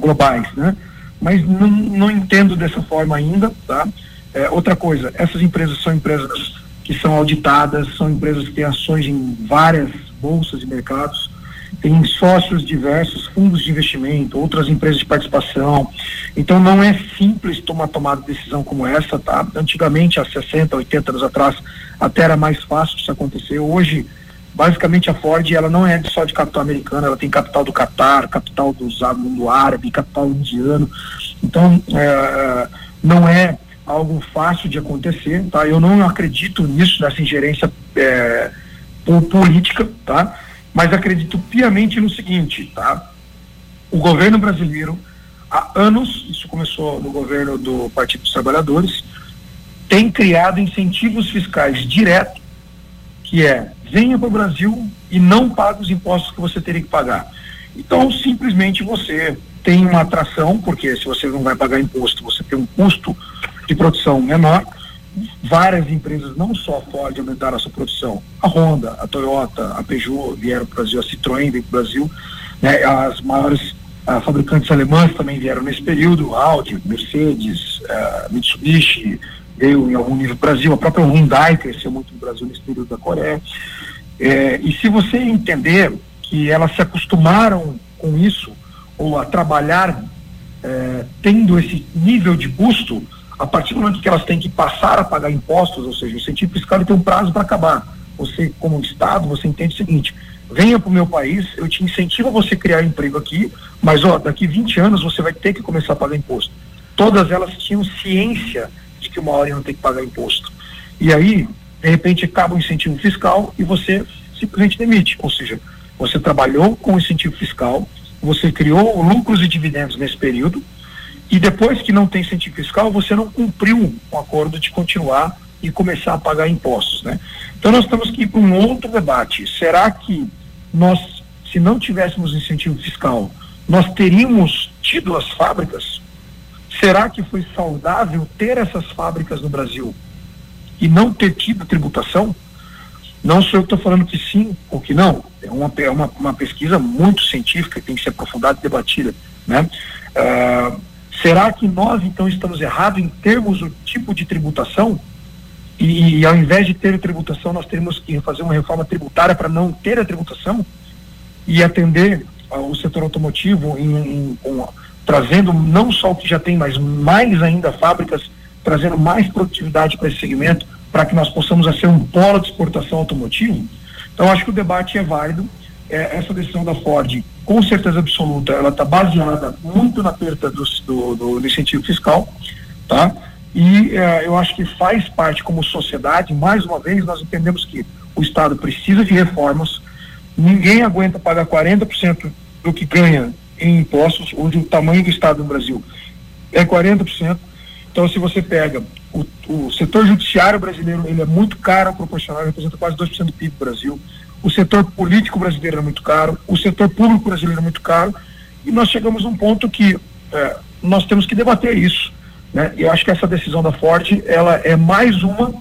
globais, né? Mas não, não entendo dessa forma ainda, tá? Outra coisa, essas empresas são empresas que são auditadas, são empresas que têm ações em várias bolsas e mercados, tem sócios diversos, fundos de investimento, outras empresas de participação. Então não é simples tomar tomada de decisão como essa, tá? Antigamente, há 60, 80 anos atrás, até era mais fácil isso acontecer. Hoje, basicamente a Ford, ela não é só de capital americano, ela tem capital do Catar, capital do mundo árabe, capital indiano. Então, é, não é algo fácil de acontecer, tá? Eu não acredito nisso, nessa ingerência é, política, tá? mas acredito piamente no seguinte, tá? O governo brasileiro, há anos, isso começou no governo do Partido dos Trabalhadores, tem criado incentivos fiscais direto, que é venha para o Brasil e não pague os impostos que você teria que pagar. Então, simplesmente você tem uma atração, porque se você não vai pagar imposto, você tem um custo de produção menor, várias empresas, não só a Ford, aumentaram a sua produção. A Honda, a Toyota, a Peugeot vieram para o Brasil, a Citroën veio para o Brasil. Né? As maiores uh, fabricantes alemãs também vieram nesse período, Audi, Mercedes, uh, Mitsubishi, veio em algum nível para o Brasil. A própria Hyundai cresceu muito no Brasil nesse período da Coreia. É, e se você entender que elas se acostumaram com isso, ou a trabalhar é, tendo esse nível de custo, a partir do momento que elas têm que passar a pagar impostos, ou seja, o incentivo fiscal tem um prazo para acabar. Você, como Estado, você entende o seguinte: venha para o meu país, eu te incentivo a você criar emprego aqui, mas ó, daqui 20 anos você vai ter que começar a pagar imposto. Todas elas tinham ciência de que uma hora iam ter que pagar imposto. E aí, de repente, acaba o incentivo fiscal e você simplesmente demite. Ou seja, você trabalhou com incentivo fiscal, você criou lucros e dividendos nesse período, e depois que não tem incentivo fiscal, você não cumpriu o acordo de continuar e começar a pagar impostos, né? Então nós temos que ir para um outro debate. Será que nós, se não tivéssemos incentivo fiscal, nós teríamos tido as fábricas? Será que foi saudável ter essas fábricas no Brasil e não ter tido tributação? Não sou eu que estou falando que sim ou que não. É uma, é uma, uma pesquisa muito científica que tem que ser aprofundada e debatida, né? Uh, Será que nós então estamos errados em termos o tipo de tributação? E, e ao invés de ter tributação, nós teríamos que fazer uma reforma tributária para não ter a tributação e atender o setor automotivo em, em, com, trazendo não só o que já tem, mas mais ainda fábricas, trazendo mais produtividade para esse segmento, para que nós possamos ser um polo de exportação automotivo. Então, acho que o debate é válido. É, essa decisão da Ford com certeza absoluta, ela está baseada muito na perda do, do, do, incentivo fiscal, tá? E eh, eu acho que faz parte como sociedade, mais uma vez, nós entendemos que o Estado precisa de reformas, ninguém aguenta pagar 40% do que ganha em impostos, onde o tamanho do Estado no Brasil é 40%. Então, se você pega o, o setor judiciário brasileiro, ele é muito caro proporcional, representa quase 2% do PIB do Brasil o setor político brasileiro é muito caro, o setor público brasileiro é muito caro, e nós chegamos a um ponto que é, nós temos que debater isso. Né? Eu acho que essa decisão da Ford, ela é mais uma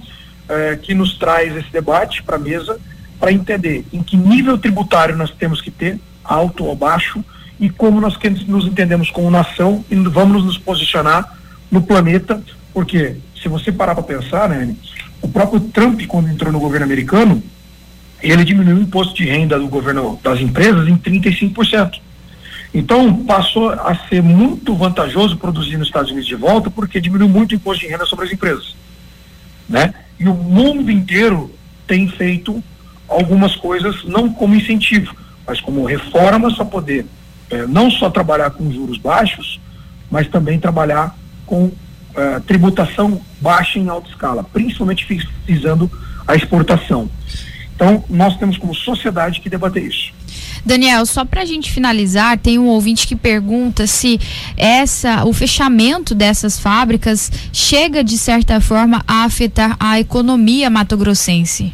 é, que nos traz esse debate para a mesa, para entender em que nível tributário nós temos que ter, alto ou baixo, e como nós nos entendemos como nação e vamos nos posicionar no planeta, porque se você parar para pensar, né, O próprio Trump, quando entrou no governo americano, ele diminuiu o imposto de renda do governo das empresas em 35%. Então, passou a ser muito vantajoso produzir nos Estados Unidos de volta, porque diminuiu muito o imposto de renda sobre as empresas. Né? E o mundo inteiro tem feito algumas coisas, não como incentivo, mas como reformas para poder é, não só trabalhar com juros baixos, mas também trabalhar com é, tributação baixa em alta escala, principalmente visando a exportação. Então, nós temos como sociedade que debater isso. Daniel, só para a gente finalizar, tem um ouvinte que pergunta se essa, o fechamento dessas fábricas chega de certa forma a afetar a economia matogrossense.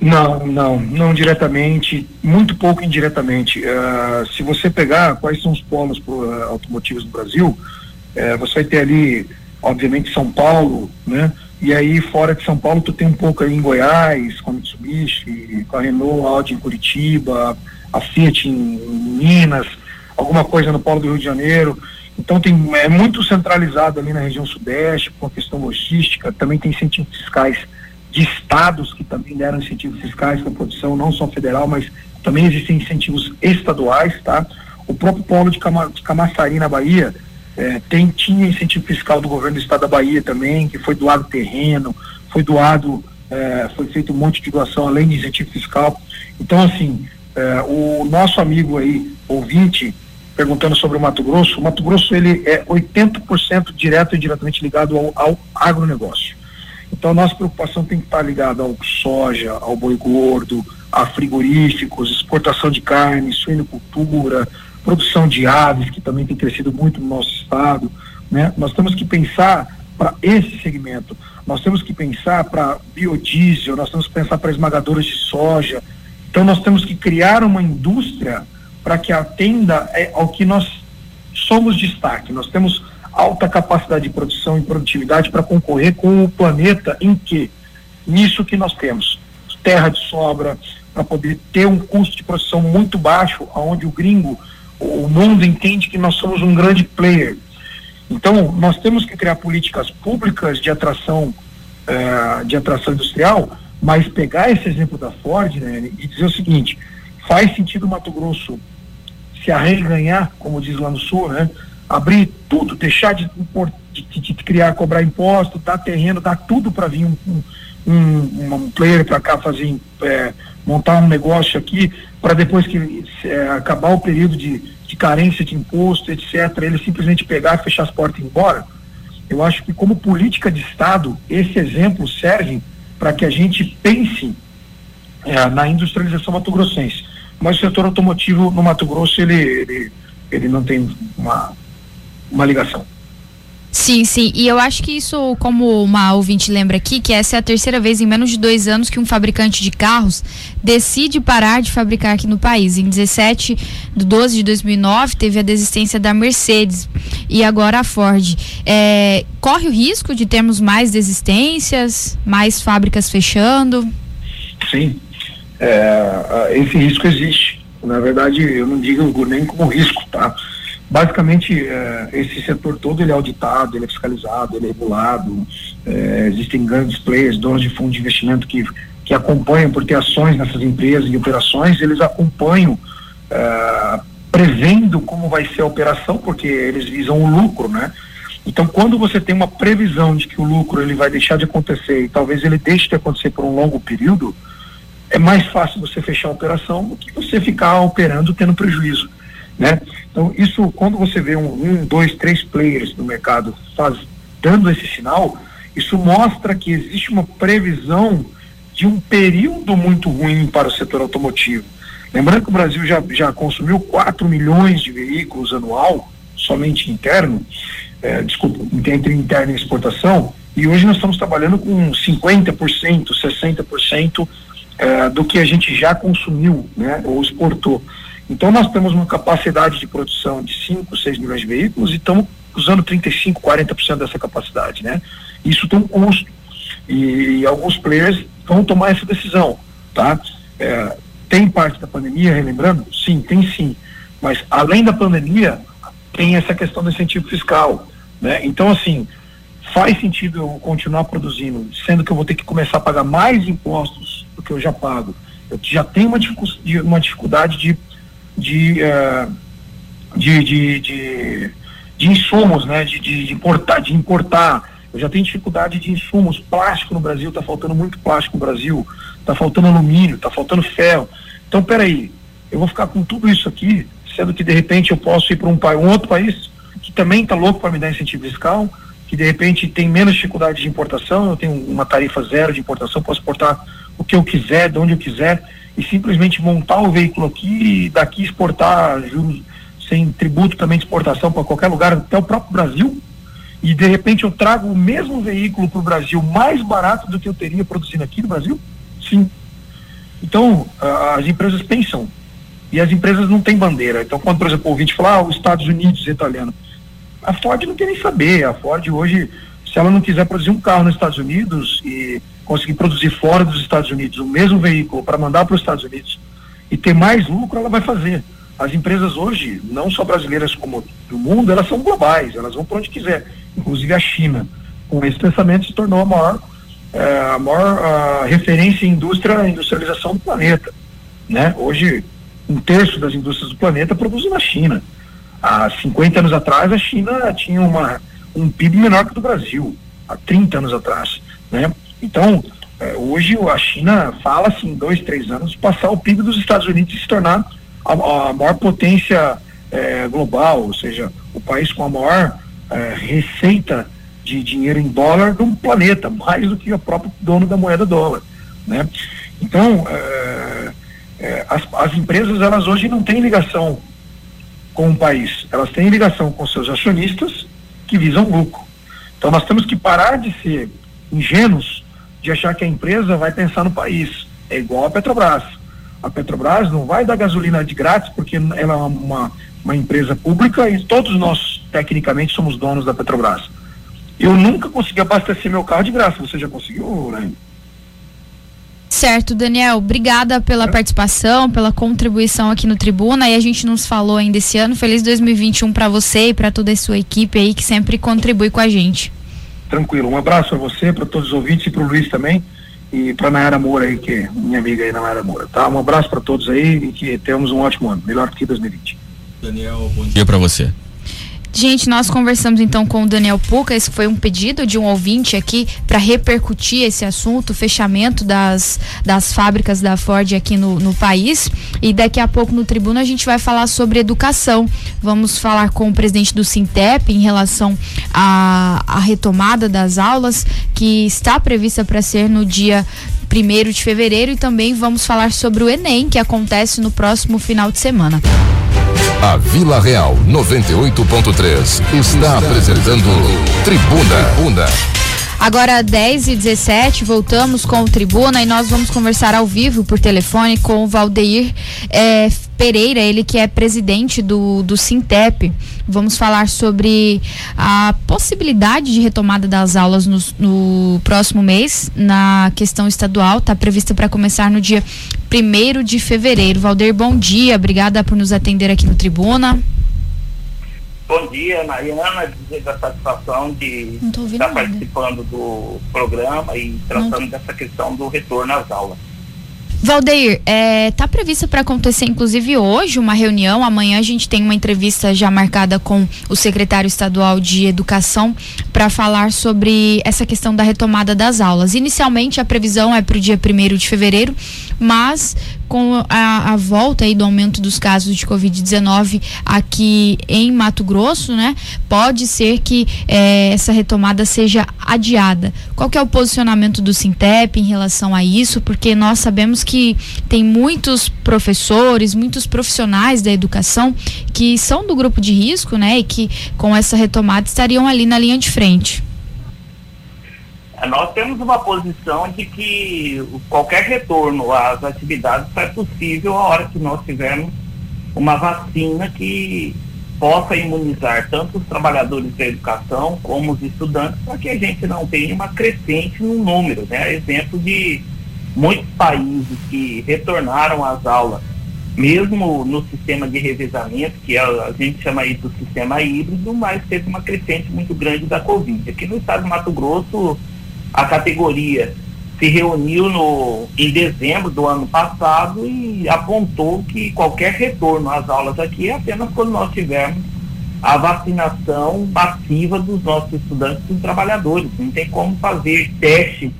Não, não, não diretamente, muito pouco indiretamente. Uh, se você pegar quais são os polos uh, automotivos no Brasil, uh, você vai ter ali, obviamente, São Paulo, né? E aí, fora de São Paulo, tu tem um pouco aí em Goiás, com a Mitsubishi, com a Renault, Audi em Curitiba, a Fiat em, Minas, alguma coisa no Polo do Rio de Janeiro. Então tem, é muito centralizado ali na região sudeste, com a questão logística, também tem incentivos fiscais de estados que também deram incentivos fiscais para a produção, não só federal, mas também existem incentivos estaduais, tá? O próprio polo de, Cama, de Camaçari, na Bahia, é, tem, tinha incentivo fiscal do governo do estado da Bahia também, que foi doado terreno, foi doado, é, foi feito um monte de doação além de incentivo fiscal. Então, assim, é, o nosso amigo aí, ouvinte, perguntando sobre o Mato Grosso, o Mato Grosso ele é 80% direto e diretamente ligado ao, ao agronegócio. Então, nossa preocupação tem que estar ligada ao soja, ao boi gordo, a frigoríficos, exportação de carne, suinocultura, produção de aves, que também tem crescido muito no nosso estado. Né? Nós temos que pensar para esse segmento, nós temos que pensar para biodiesel, nós temos que pensar para esmagadoras de soja. Então, nós temos que criar uma indústria para que atenda é, ao que nós somos destaque. Nós temos alta capacidade de produção e produtividade para concorrer com o planeta em que? Nisso que nós temos. Terra de sobra, para poder ter um custo de produção muito baixo, onde o gringo, o mundo entende que nós somos um grande player. Então, nós temos que criar políticas públicas de atração, eh, de atração industrial, mas pegar esse exemplo da Ford né, e dizer o seguinte: faz sentido o Mato Grosso se arreganhar, como diz lá no sul, né? abrir tudo, deixar de, de, de criar, cobrar imposto, dar terreno, dar tudo para vir um, um, um, um player para cá fazer, é, montar um negócio aqui, para depois que é, acabar o período de, de carência de imposto, etc., ele simplesmente pegar, fechar as portas e ir embora. Eu acho que como política de Estado, esse exemplo serve para que a gente pense é, na industrialização mato-grossense. Mas o setor automotivo no Mato Grosso, ele, ele, ele não tem uma uma ligação. Sim, sim. E eu acho que isso, como uma ouvinte lembra aqui, que essa é a terceira vez em menos de dois anos que um fabricante de carros decide parar de fabricar aqui no país. Em 17 de 12 de 2009 teve a desistência da Mercedes e agora a Ford. É, corre o risco de termos mais desistências, mais fábricas fechando? Sim, é, esse risco existe. Na verdade, eu não digo nem como risco, tá? Basicamente é, esse setor todo ele é auditado, ele é fiscalizado, ele é regulado, é, existem grandes players, donos de fundos de investimento que, que acompanham por ter ações nessas empresas e operações, eles acompanham é, prevendo como vai ser a operação, porque eles visam o lucro, né? Então, quando você tem uma previsão de que o lucro ele vai deixar de acontecer e talvez ele deixe de acontecer por um longo período, é mais fácil você fechar a operação do que você ficar operando tendo prejuízo né? Então, isso, quando você vê um, um, dois, três players no mercado faz, dando esse sinal, isso mostra que existe uma previsão de um período muito ruim para o setor automotivo. Lembrando que o Brasil já, já consumiu 4 milhões de veículos anual, somente interno, é, desculpa, entre interno e exportação, e hoje nós estamos trabalhando com 50%, 60% é, do que a gente já consumiu, né, ou exportou. Então nós temos uma capacidade de produção de 5, 6 milhões de veículos e estamos usando 35, 40% dessa capacidade, né? Isso tem um custo e, e alguns players vão tomar essa decisão, tá? É, tem parte da pandemia, relembrando? Sim, tem sim. Mas além da pandemia, tem essa questão do incentivo fiscal, né? Então assim, faz sentido eu continuar produzindo, sendo que eu vou ter que começar a pagar mais impostos do que eu já pago. Eu já tenho uma, dificu- uma dificuldade de, de, eh, de, de, de, de insumos, né? De, de, de importar, de importar. Eu já tenho dificuldade de insumos, plástico no Brasil, está faltando muito plástico no Brasil, está faltando alumínio, está faltando ferro. Então, peraí, eu vou ficar com tudo isso aqui, sendo que de repente eu posso ir para um, um outro país que também está louco para me dar incentivo fiscal, que de repente tem menos dificuldade de importação, eu tenho uma tarifa zero de importação, posso exportar o que eu quiser, de onde eu quiser, e simplesmente montar o veículo aqui e daqui exportar juros sem tributo também de exportação para qualquer lugar, até o próprio Brasil, e de repente eu trago o mesmo veículo para o Brasil mais barato do que eu teria produzindo aqui no Brasil? Sim. Então, as empresas pensam. E as empresas não têm bandeira. Então, quando, por exemplo, o ouvinte fala, ah, os Estados Unidos italiano. A Ford não quer nem saber. A Ford hoje, se ela não quiser produzir um carro nos Estados Unidos e conseguir produzir fora dos Estados Unidos o mesmo veículo para mandar para os Estados Unidos e ter mais lucro, ela vai fazer. As empresas hoje, não só brasileiras como do mundo, elas são globais, elas vão para onde quiser, inclusive a China. Com esse pensamento se tornou a maior, eh, a maior ah, referência em indústria, industrialização do planeta. Né? Hoje, um terço das indústrias do planeta produzem na China. Há 50 anos atrás, a China tinha uma, um PIB menor que o do Brasil, há 30 anos atrás. Né? Então, eh, hoje a China fala assim, dois, três anos, passar o PIB dos Estados Unidos e se tornar a, a maior potência eh, global, ou seja, o país com a maior eh, receita de dinheiro em dólar do planeta, mais do que o próprio dono da moeda dólar. Né? Então, eh, eh, as, as empresas, elas hoje não têm ligação com o país, elas têm ligação com seus acionistas que visam lucro. Então nós temos que parar de ser ingênuos de achar que a empresa vai pensar no país. É igual a Petrobras. A Petrobras não vai dar gasolina de grátis porque ela é uma, uma empresa pública e todos nós, tecnicamente, somos donos da Petrobras. Eu nunca consegui abastecer meu carro de graça. Você já conseguiu, Raine? Certo, Daniel. Obrigada pela participação, pela contribuição aqui no Tribuna. E a gente nos falou ainda esse ano. Feliz 2021 para você e para toda a sua equipe aí que sempre contribui com a gente. Tranquilo. Um abraço para você, para todos os ouvintes e para o Luiz também. E para Nayara Moura aí, que é minha amiga aí, Nayara Moura. Tá? Um abraço para todos aí e que tenhamos um ótimo ano. Melhor que 2020. Daniel, bom dia para você. Gente, nós conversamos então com o Daniel Puca. Esse foi um pedido de um ouvinte aqui para repercutir esse assunto, o fechamento das, das fábricas da Ford aqui no, no país. E daqui a pouco no Tribuna a gente vai falar sobre educação. Vamos falar com o presidente do Sintep em relação à, à retomada das aulas, que está prevista para ser no dia 1 de fevereiro. E também vamos falar sobre o Enem, que acontece no próximo final de semana. A Vila Real 98.3 está apresentando Tribuna. Tribuna. Agora 10 e 17 voltamos com o Tribuna e nós vamos conversar ao vivo por telefone com o Valdeir eh, Pereira, ele que é presidente do, do Sintep. Vamos falar sobre a possibilidade de retomada das aulas no, no próximo mês, na questão estadual, está prevista para começar no dia 1 de fevereiro. Valdeir, bom dia, obrigada por nos atender aqui no Tribuna. Bom dia, Mariana, dizer da satisfação de estar nada. participando do programa e tratando dessa questão do retorno às aulas. Valdeir, é, tá prevista para acontecer inclusive hoje uma reunião. Amanhã a gente tem uma entrevista já marcada com o secretário estadual de Educação para falar sobre essa questão da retomada das aulas. Inicialmente a previsão é para o dia 1 de fevereiro, mas com a, a volta aí do aumento dos casos de Covid-19 aqui em Mato Grosso, né? Pode ser que eh, essa retomada seja adiada. Qual que é o posicionamento do Sintep em relação a isso? Porque nós sabemos que tem muitos professores, muitos profissionais da educação que são do grupo de risco, né? E que com essa retomada estariam ali na linha de frente. Eh, Nós temos uma posição de que qualquer retorno às atividades só é possível a hora que nós tivermos uma vacina que possa imunizar tanto os trabalhadores da educação como os estudantes, para que a gente não tenha uma crescente no número. Né? Exemplo de muitos países que retornaram às aulas mesmo no sistema de revezamento, que a, a, gente chama aí do sistema híbrido, mas teve uma crescente muito grande da Covid. Aqui no estado de Mato Grosso, a categoria se reuniu no, em dezembro do ano passado e apontou que qualquer retorno às aulas aqui é apenas quando nós tivermos a vacinação passiva dos nossos estudantes e trabalhadores. Não tem como fazer teste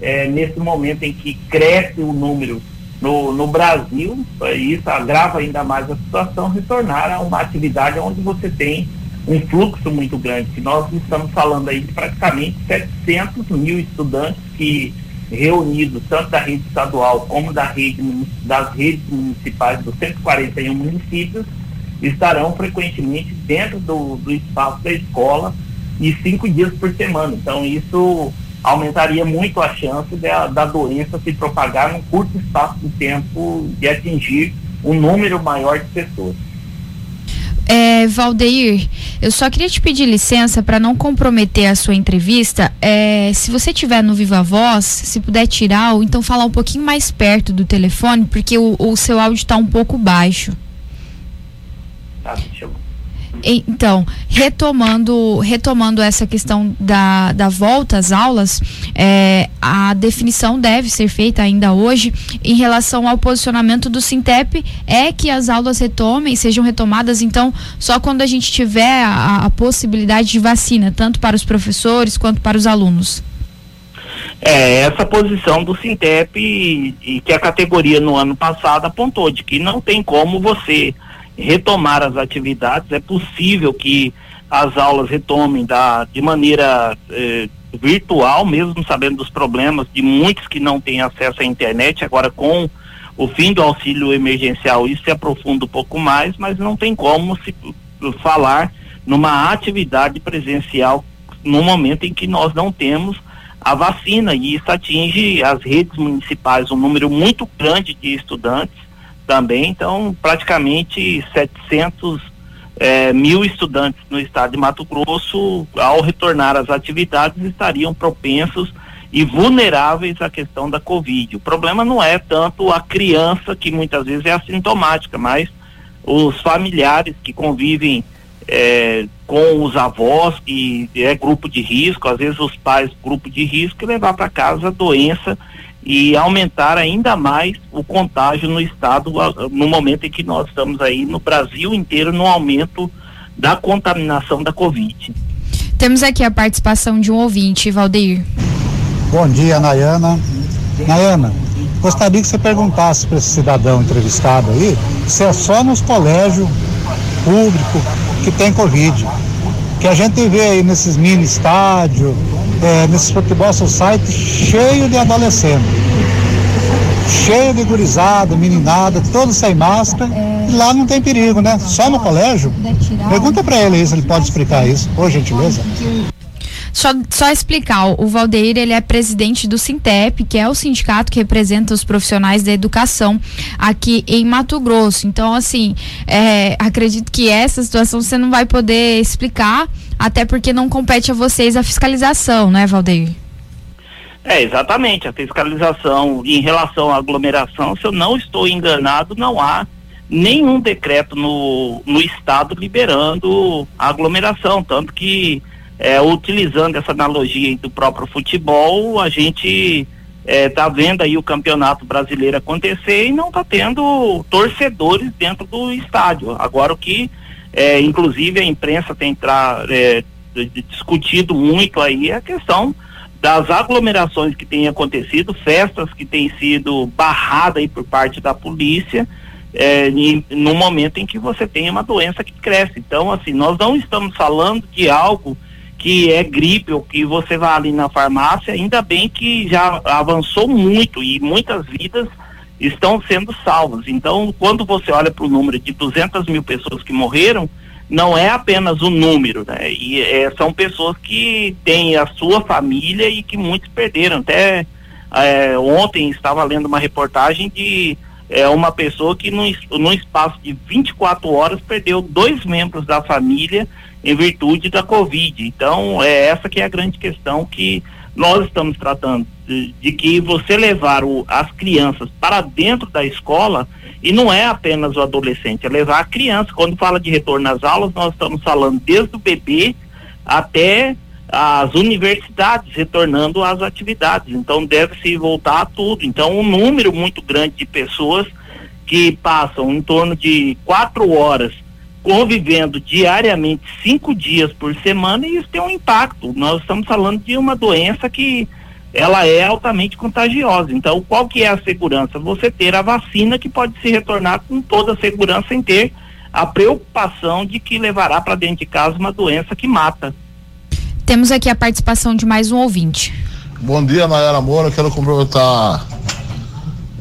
é, nesse momento em que cresce o número no, no Brasil, isso agrava ainda mais a situação, retornar a uma atividade onde você tem um fluxo muito grande. Nós estamos falando aí de praticamente 700 mil estudantes que reunidos, tanto da rede estadual como da rede, das redes municipais dos 141 municípios, estarão frequentemente dentro do, do espaço da escola e cinco dias por semana. Então, isso aumentaria muito a chance da, da doença se propagar num curto espaço de tempo e atingir um número maior de pessoas. É, Valdeir, eu só queria te pedir licença para não comprometer a sua entrevista. É, se você tiver no Viva Voz, se puder tirar ou então falar um pouquinho mais perto do telefone, porque o, o seu áudio está um pouco baixo. Tá, deixa eu então, retomando, retomando essa questão da, da volta às aulas, é, a definição deve ser feita ainda hoje em relação ao posicionamento do Sintep é que as aulas retomem, sejam retomadas, então, só quando a gente tiver a, a possibilidade de vacina, tanto para os professores quanto para os alunos. É, essa posição do Sintep e, e que a categoria no ano passado apontou de que não tem como você retomar as atividades. É possível que as aulas retomem da, de maneira eh, virtual, mesmo sabendo dos problemas de muitos que não têm acesso à internet. Agora, com o fim do auxílio emergencial, isso se aprofunda um pouco mais, mas não tem como se falar numa atividade presencial no momento em que nós não temos a vacina e isso atinge as redes municipais um número muito grande de estudantes também. Então, praticamente 700 é, mil estudantes no estado de Mato Grosso, ao retornar às atividades, estariam propensos e vulneráveis à questão da Covid. O problema não é tanto a criança, que muitas vezes é assintomática, mas os familiares que convivem é, com os avós, que é grupo de risco, às vezes os pais, grupo de risco, e levar para casa a doença e aumentar ainda mais o contágio no estado no momento em que nós estamos aí no Brasil inteiro no aumento da contaminação da Covid. Temos aqui a participação de um ouvinte, Valdeir. Bom dia, Nayana. Nayana, gostaria que você perguntasse para esse cidadão entrevistado aí se é só nos colégios públicos que tem Covid. Que a gente vê aí nesses mini estádios, é, nesses futebol society cheio de adolescentes. Cheio de gurizada, meninada, todos sem máscara. É... E lá não tem perigo, né? Só no colégio. Pergunta para ele aí se ele pode explicar isso, por gentileza. Só, só explicar, o Valdeir ele é presidente do Sintep, que é o sindicato que representa os profissionais da educação aqui em Mato Grosso. Então, assim, é, acredito que essa situação você não vai poder explicar, até porque não compete a vocês a fiscalização, né, Valdeir? É, exatamente. A fiscalização em relação à aglomeração, se eu não estou enganado, não há nenhum decreto no, no estado liberando a aglomeração, tanto que é, utilizando essa analogia do próprio futebol, a gente está é, vendo aí o campeonato brasileiro acontecer e não está tendo torcedores dentro do estádio. Agora o que, é, inclusive, a imprensa tem tra, é, discutido muito aí é a questão das aglomerações que têm acontecido, festas que têm sido barradas aí por parte da polícia, é, no momento em que você tem uma doença que cresce. Então, assim, nós não estamos falando de algo que é gripe ou que você vai ali na farmácia, ainda bem que já avançou muito e muitas vidas estão sendo salvas. Então, quando você olha para o número de 200 mil pessoas que morreram, não é apenas o número, né? E é, são pessoas que têm a sua família e que muitos perderam. Até é, ontem estava lendo uma reportagem de é, uma pessoa que num, espaço de 24 horas perdeu dois membros da família em virtude da Covid. Então, é essa que é a grande questão que nós estamos tratando de, de que você levar o, as crianças para dentro da escola e não é apenas o adolescente, é levar a criança. Quando fala de retorno às aulas, nós estamos falando desde o bebê até as universidades retornando às atividades. Então deve se voltar a tudo. Então um número muito grande de pessoas que passam em torno de quatro horas convivendo diariamente cinco dias por semana e isso tem um impacto. Nós estamos falando de uma doença que ela é altamente contagiosa. Então, qual que é a segurança? Você ter a vacina que pode se retornar com toda a segurança sem ter a preocupação de que levará para dentro de casa uma doença que mata. Temos aqui a participação de mais um ouvinte. Bom dia, Nayara Moura. Quero cumprimentar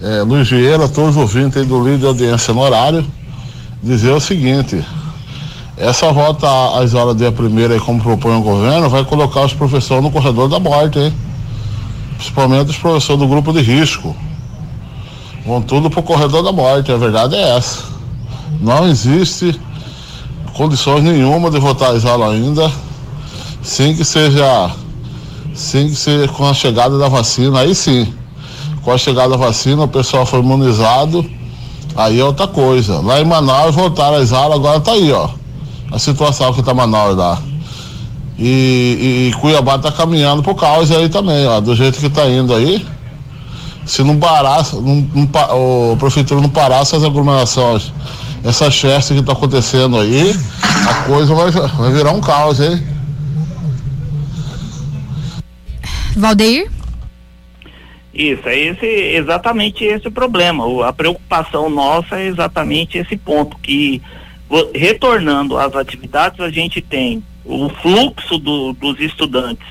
é, Luiz Vieira, todos os ouvintes do líder de audiência no horário dizer o seguinte: essa volta às horas dia primeira, como propõe o governo, vai colocar os professores no corredor da morte, hein? principalmente os professores do grupo de risco. Vão tudo para o corredor da morte, a verdade é essa. Não existe condições nenhuma de voltar às aulas ainda, sem que seja, sem que seja com a chegada da vacina, aí sim. Com a chegada da vacina, o pessoal foi imunizado Aí é outra coisa. Lá em Manaus voltaram as aulas, agora tá aí, ó. A situação que tá Manaus lá. E, e, Cuiabá tá caminhando por causa aí também, ó. Do jeito que tá indo aí. Se não parar, não, não, o prefeitura não parar essas aglomerações, essa cheste que tá acontecendo aí, a coisa vai, vai virar um caos, hein? Valdeir? Isso, é esse, exatamente esse o problema. O, a preocupação nossa é exatamente esse ponto, que retornando às atividades, a gente tem o fluxo do, dos estudantes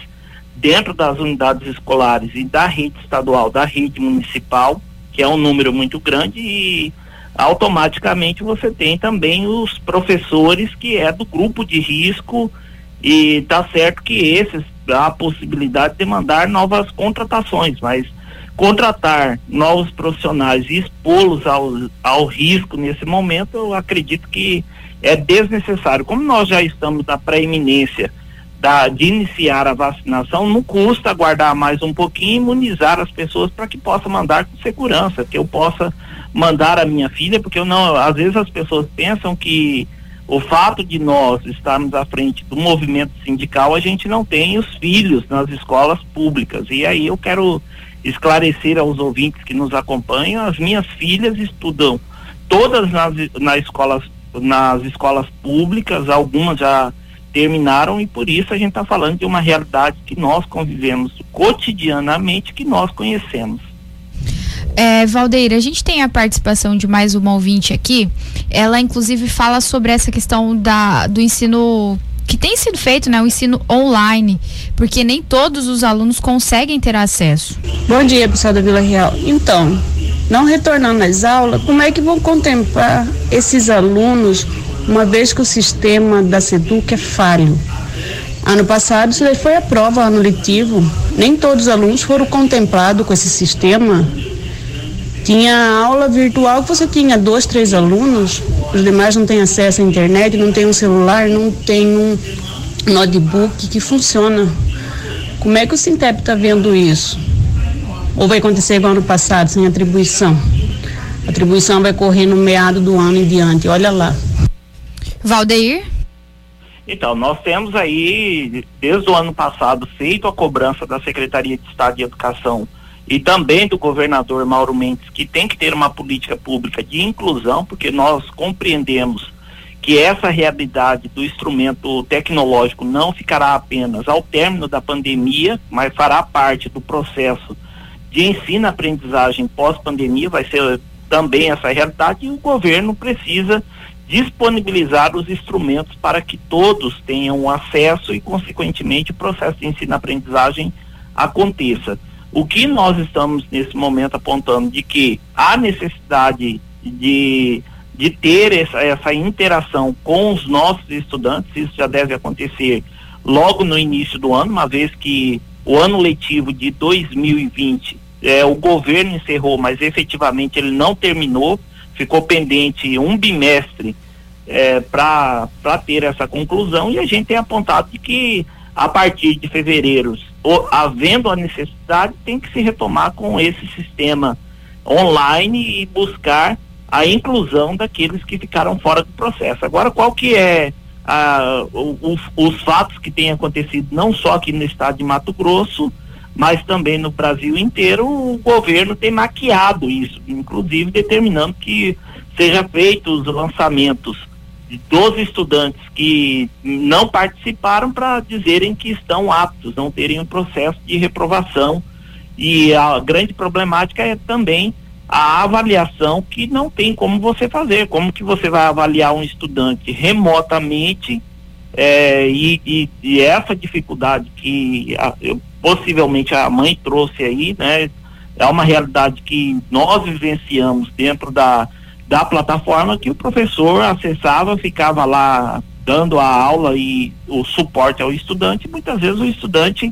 dentro das unidades escolares e da rede estadual, da rede municipal, que é um número muito grande, e automaticamente você tem também os professores que é do grupo de risco e tá certo que esses a possibilidade de demandar novas contratações, mas contratar novos profissionais e expô-los ao, ao risco nesse momento, eu acredito que é desnecessário. Como nós já estamos na pré-eminência da, de iniciar a vacinação, não custa aguardar mais um pouquinho e imunizar as pessoas para que possa mandar com segurança, que eu possa mandar a minha filha, porque eu não, às vezes as pessoas pensam que o fato de nós estarmos à frente do movimento sindical, a gente não tem os filhos nas escolas públicas. E aí eu quero esclarecer aos ouvintes que nos acompanham, as minhas filhas estudam todas nas, nas escolas nas escolas públicas, algumas já terminaram e por isso a gente está falando de uma realidade que nós convivemos cotidianamente, que nós conhecemos. É, Valdeira, a gente tem a participação de mais uma ouvinte aqui. Ela, inclusive, fala sobre essa questão da, do ensino que tem sido feito, né, o ensino online, porque nem todos os alunos conseguem ter acesso. Bom dia, pessoal da Vila Real. Então, não retornando às aulas, como é que vão contemplar esses alunos, uma vez que o sistema da SEDUC é falho? Ano passado, isso foi a prova, ano letivo. Nem todos os alunos foram contemplados com esse sistema. Tinha aula virtual que você tinha dois, três alunos, os demais não têm acesso à internet, não tem um celular, não tem um notebook que funciona. Como é que o Sintep está vendo isso? Ou vai acontecer igual ano passado, sem atribuição? A atribuição vai correr no meado do ano em diante, olha lá. Valdeir? Então, nós temos aí, desde o ano passado, feito a cobrança da Secretaria de Estado de Educação e também do governador Mauro Mendes, que tem que ter uma política pública de inclusão, porque nós compreendemos que essa realidade do instrumento tecnológico não ficará apenas ao término da pandemia, mas fará parte do processo de ensino-aprendizagem pós-pandemia, vai ser também essa realidade, e o governo precisa disponibilizar os instrumentos para que todos tenham acesso e, consequentemente, o processo de ensino-aprendizagem aconteça. O que nós estamos nesse momento apontando de que há necessidade de, de ter essa, essa interação com os nossos estudantes, isso já deve acontecer logo no início do ano, uma vez que o ano letivo de 2020 é, o governo encerrou, mas efetivamente ele não terminou, ficou pendente um bimestre é, para ter essa conclusão e a gente tem apontado que a partir de fevereiro havendo a necessidade, tem que se retomar com esse sistema online e buscar a inclusão daqueles que ficaram fora do processo. Agora, qual que é a, o, o, os fatos que têm acontecido não só aqui no estado de Mato Grosso, mas também no Brasil inteiro, o governo tem maquiado isso, inclusive determinando que seja feitos os lançamentos dos estudantes que não participaram para dizerem que estão aptos, não terem um processo de reprovação. E a grande problemática é também a avaliação que não tem como você fazer. Como que você vai avaliar um estudante remotamente é, e, e, e, essa dificuldade que a, eu, possivelmente a mãe trouxe aí, né? É uma realidade que nós vivenciamos dentro da da plataforma que o professor acessava, ficava lá dando a aula e o suporte ao estudante. Muitas vezes o estudante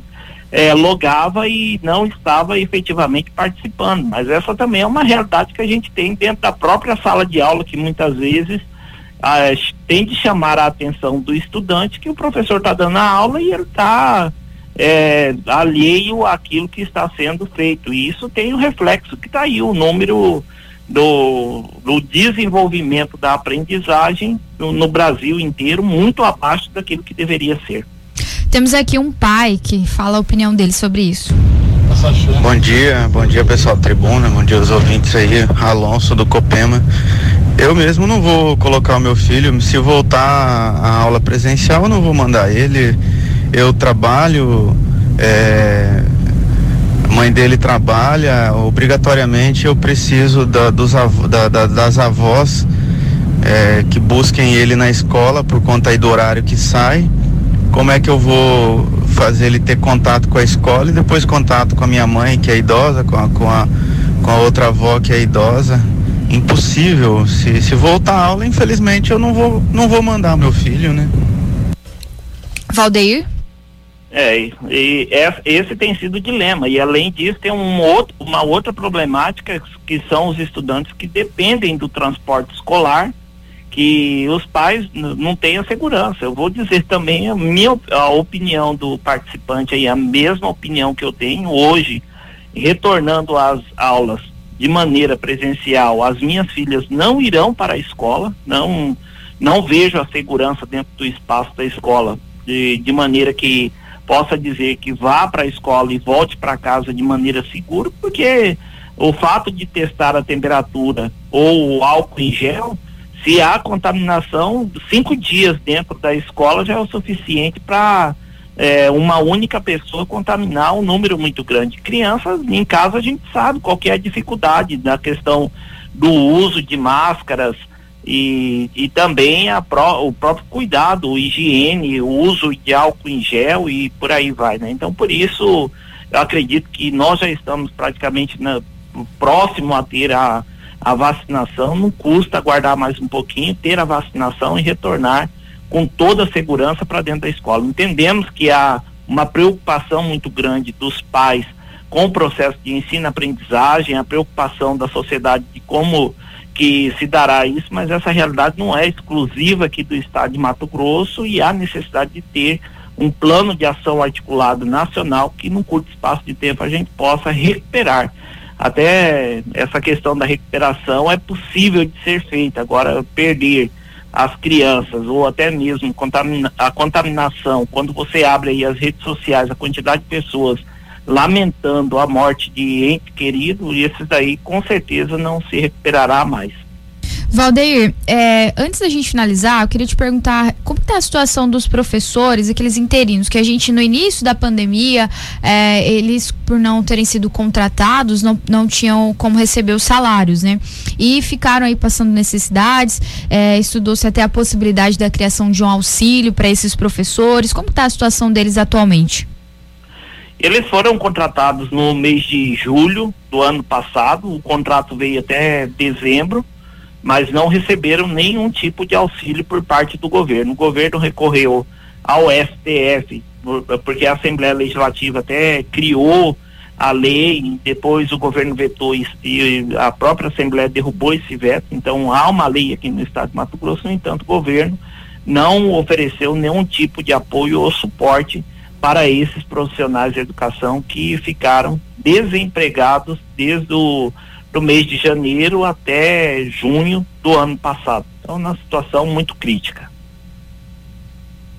é, logava e não estava efetivamente participando. Mas essa também é uma realidade que a gente tem dentro da própria sala de aula, que muitas vezes ah, tem de chamar a atenção do estudante que o professor está dando a aula e ele está é, alheio àquilo que está sendo feito. E isso tem o um reflexo que está aí, o número do, do desenvolvimento da aprendizagem no, no Brasil inteiro muito abaixo daquilo que deveria ser. Temos aqui um pai que fala a opinião dele sobre isso. Bom dia, bom dia pessoal da tribuna, bom dia aos ouvintes aí, Alonso do Copema. Eu mesmo não vou colocar o meu filho, se voltar à aula presencial, eu não vou mandar ele. Eu trabalho, é, mãe dele trabalha, obrigatoriamente eu preciso da, dos da, da, das avós é, que busquem ele na escola por conta do horário que sai. Como é que eu vou fazer ele ter contato com a escola e depois contato com a minha mãe, que é idosa, com a, com a, com a outra avó que é idosa? Impossível. Se, se voltar a aula, infelizmente eu não vou, não vou mandar meu filho, né? Valdeir? É, e esse tem sido o dilema. E além disso, tem um outro, uma outra problemática que são os estudantes que dependem do transporte escolar, que os pais não têm a segurança. Eu vou dizer também a minha a opinião do participante aí, a mesma opinião que eu tenho hoje, retornando às aulas de maneira presencial, as minhas filhas não irão para a escola, não não vejo a segurança dentro do espaço da escola de, de maneira que possa dizer que vá para a escola e volte para casa de maneira segura, porque o fato de testar a temperatura ou o álcool em gel, se há contaminação, cinco dias dentro da escola já é o suficiente para é, uma única pessoa contaminar um número muito grande. Crianças em casa a gente sabe qual que é a dificuldade da questão do uso de máscaras, e, e também pró, o próprio cuidado, higiene, o uso de álcool em gel e por aí vai, né? Então, por isso, eu acredito que nós já estamos praticamente na, próximo a ter a, a vacinação, não custa aguardar mais um pouquinho, ter a vacinação e retornar com toda a segurança para dentro da escola. Entendemos que há uma preocupação muito grande dos pais com o processo de ensino-aprendizagem, a preocupação da sociedade de como que se dará isso, mas essa realidade não é exclusiva aqui do estado de Mato Grosso e há necessidade de ter um plano de ação articulado nacional que num curto espaço de tempo a gente possa recuperar. Até essa questão da recuperação é possível de ser feita. Agora, perder as crianças ou até mesmo contamina a contaminação, quando você abre aí as redes sociais, a quantidade de pessoas lamentando a morte de ente querido, e esses daí com certeza não se recuperará mais. Valdeir, é, antes da gente finalizar, eu queria te perguntar como está a situação dos professores, aqueles interinos, que a gente no início da pandemia, é, eles por não terem sido contratados, não, não tinham como receber os salários, né? E ficaram aí passando necessidades, é, estudou-se até a possibilidade da criação de um auxílio para esses professores. Como está a situação deles atualmente? Eles foram contratados no mês de julho do ano passado, o contrato veio até dezembro, mas não receberam nenhum tipo de auxílio por parte do governo. O governo recorreu ao STF, porque a Assembleia Legislativa até criou a lei, depois o governo vetou e, a própria Assembleia derrubou esse veto, então há uma lei aqui no estado de Mato Grosso, no entanto, o governo não ofereceu nenhum tipo de apoio ou suporte para esses profissionais de educação que ficaram desempregados desde o do mês de janeiro até junho do ano passado. Então, uma situação muito crítica.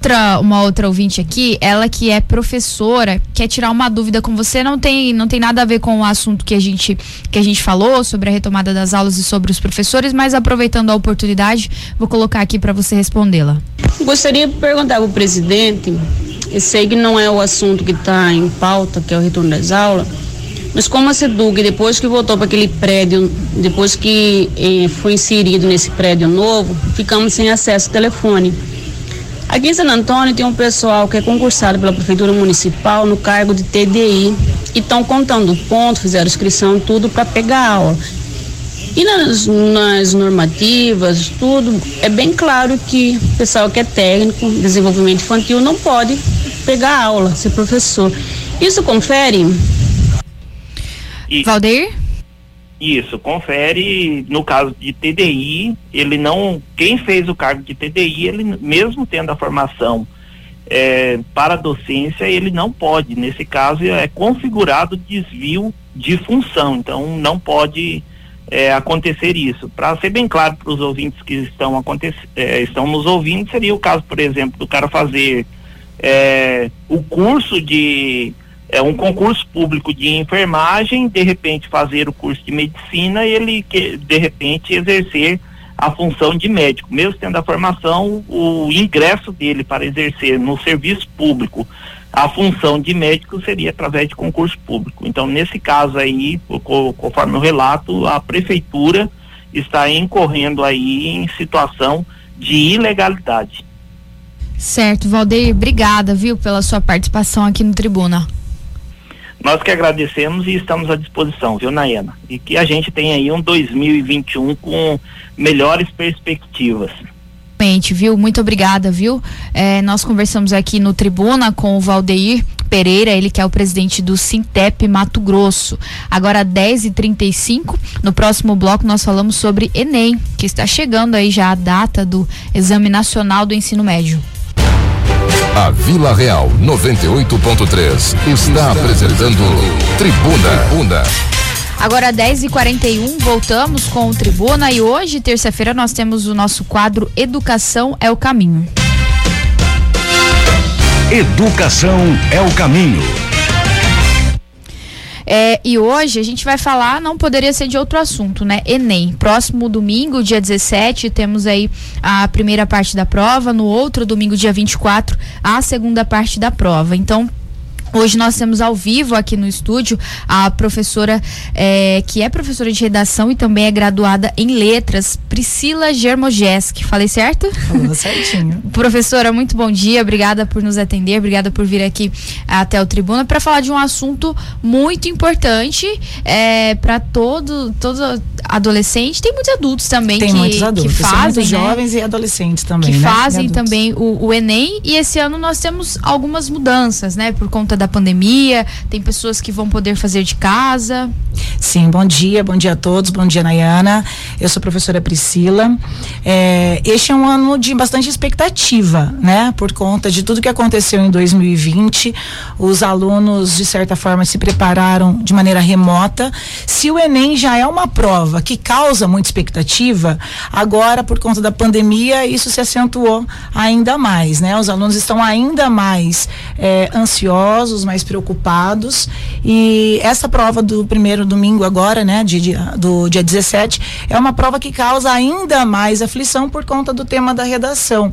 Outra, uma outra ouvinte aqui, ela que é professora, quer tirar uma dúvida com você, não tem, não tem nada a ver com o assunto que a gente que a gente falou sobre a retomada das aulas e sobre os professores, mas aproveitando a oportunidade, vou colocar aqui para você respondê-la. Gostaria de perguntar para o presidente, eu sei que não é o assunto que está em pauta, que é o retorno das aulas, mas como a SEDUC, depois que voltou para aquele prédio, depois que eh, foi inserido nesse prédio novo, ficamos sem acesso ao telefone. Aqui em San Antônio tem um pessoal que é concursado pela Prefeitura Municipal no cargo de TDI e estão contando ponto, fizeram inscrição, tudo para pegar aula. E nas, nas, normativas, tudo, é bem claro que o pessoal que é técnico, desenvolvimento infantil, não pode pegar aula, ser professor. Isso confere e, Valdeir? Isso, confere no caso de TDI, ele não, quem fez o cargo de TDI, ele mesmo tendo a formação é, para a docência, ele não pode, nesse caso é configurado desvio de função, então não pode é, acontecer isso. Para ser bem claro para os ouvintes que estão, é, estão nos ouvindo, seria o caso, por exemplo, do cara fazer é, o curso de é um concurso público de enfermagem, de repente fazer o curso de medicina e ele que de repente exercer a função de médico, mesmo tendo a formação, o ingresso dele para exercer no serviço público a função de médico seria através de concurso público. Então, nesse caso aí, conforme o relato, a prefeitura está incorrendo aí em situação de ilegalidade. Certo, Valdeir, obrigada, viu, pela sua participação aqui no Tribuna. Nós que agradecemos e estamos à disposição, viu, Nayana? E que a gente tenha aí um 2021 com melhores perspectivas. Viu? Muito obrigada, viu? É, nós conversamos aqui no Tribuna com o Valdeir Pereira, ele que é o presidente do Sintep Mato Grosso. Agora 10h35, no próximo bloco nós falamos sobre Enem, que está chegando aí já a data do Exame Nacional do Ensino Médio. A Vila Real 98.3 está apresentando Tribuna. Tribuna. Agora 10h41, voltamos com o Tribuna e hoje, terça-feira, nós temos o nosso quadro Educação é o Caminho. Educação é o caminho. É, e hoje a gente vai falar, não poderia ser de outro assunto, né? Enem. Próximo domingo, dia 17, temos aí a primeira parte da prova. No outro domingo, dia 24, a segunda parte da prova. Então, Hoje nós temos ao vivo aqui no estúdio a professora é, que é professora de redação e também é graduada em letras, Priscila Germogeski. Falei certo? Falou certinho. professora, muito bom dia. Obrigada por nos atender, obrigada por vir aqui até o Tribuna para falar de um assunto muito importante é, para todo, todo adolescente. Tem muitos adultos também Tem que, muitos adultos, que fazem, né? jovens e adolescentes também. Que né? fazem também o, o Enem e esse ano nós temos algumas mudanças, né? Por conta da pandemia, tem pessoas que vão poder fazer de casa. Sim, bom dia, bom dia a todos, bom dia Nayana. Eu sou a professora Priscila. É, este é um ano de bastante expectativa, né? Por conta de tudo que aconteceu em 2020, os alunos de certa forma se prepararam de maneira remota. Se o Enem já é uma prova que causa muita expectativa, agora por conta da pandemia isso se acentuou ainda mais, né? Os alunos estão ainda mais é, ansiosos, mais preocupados e essa prova do primeiro domingo agora, né, de, de, do dia 17, é uma prova que causa ainda mais aflição por conta do tema da redação.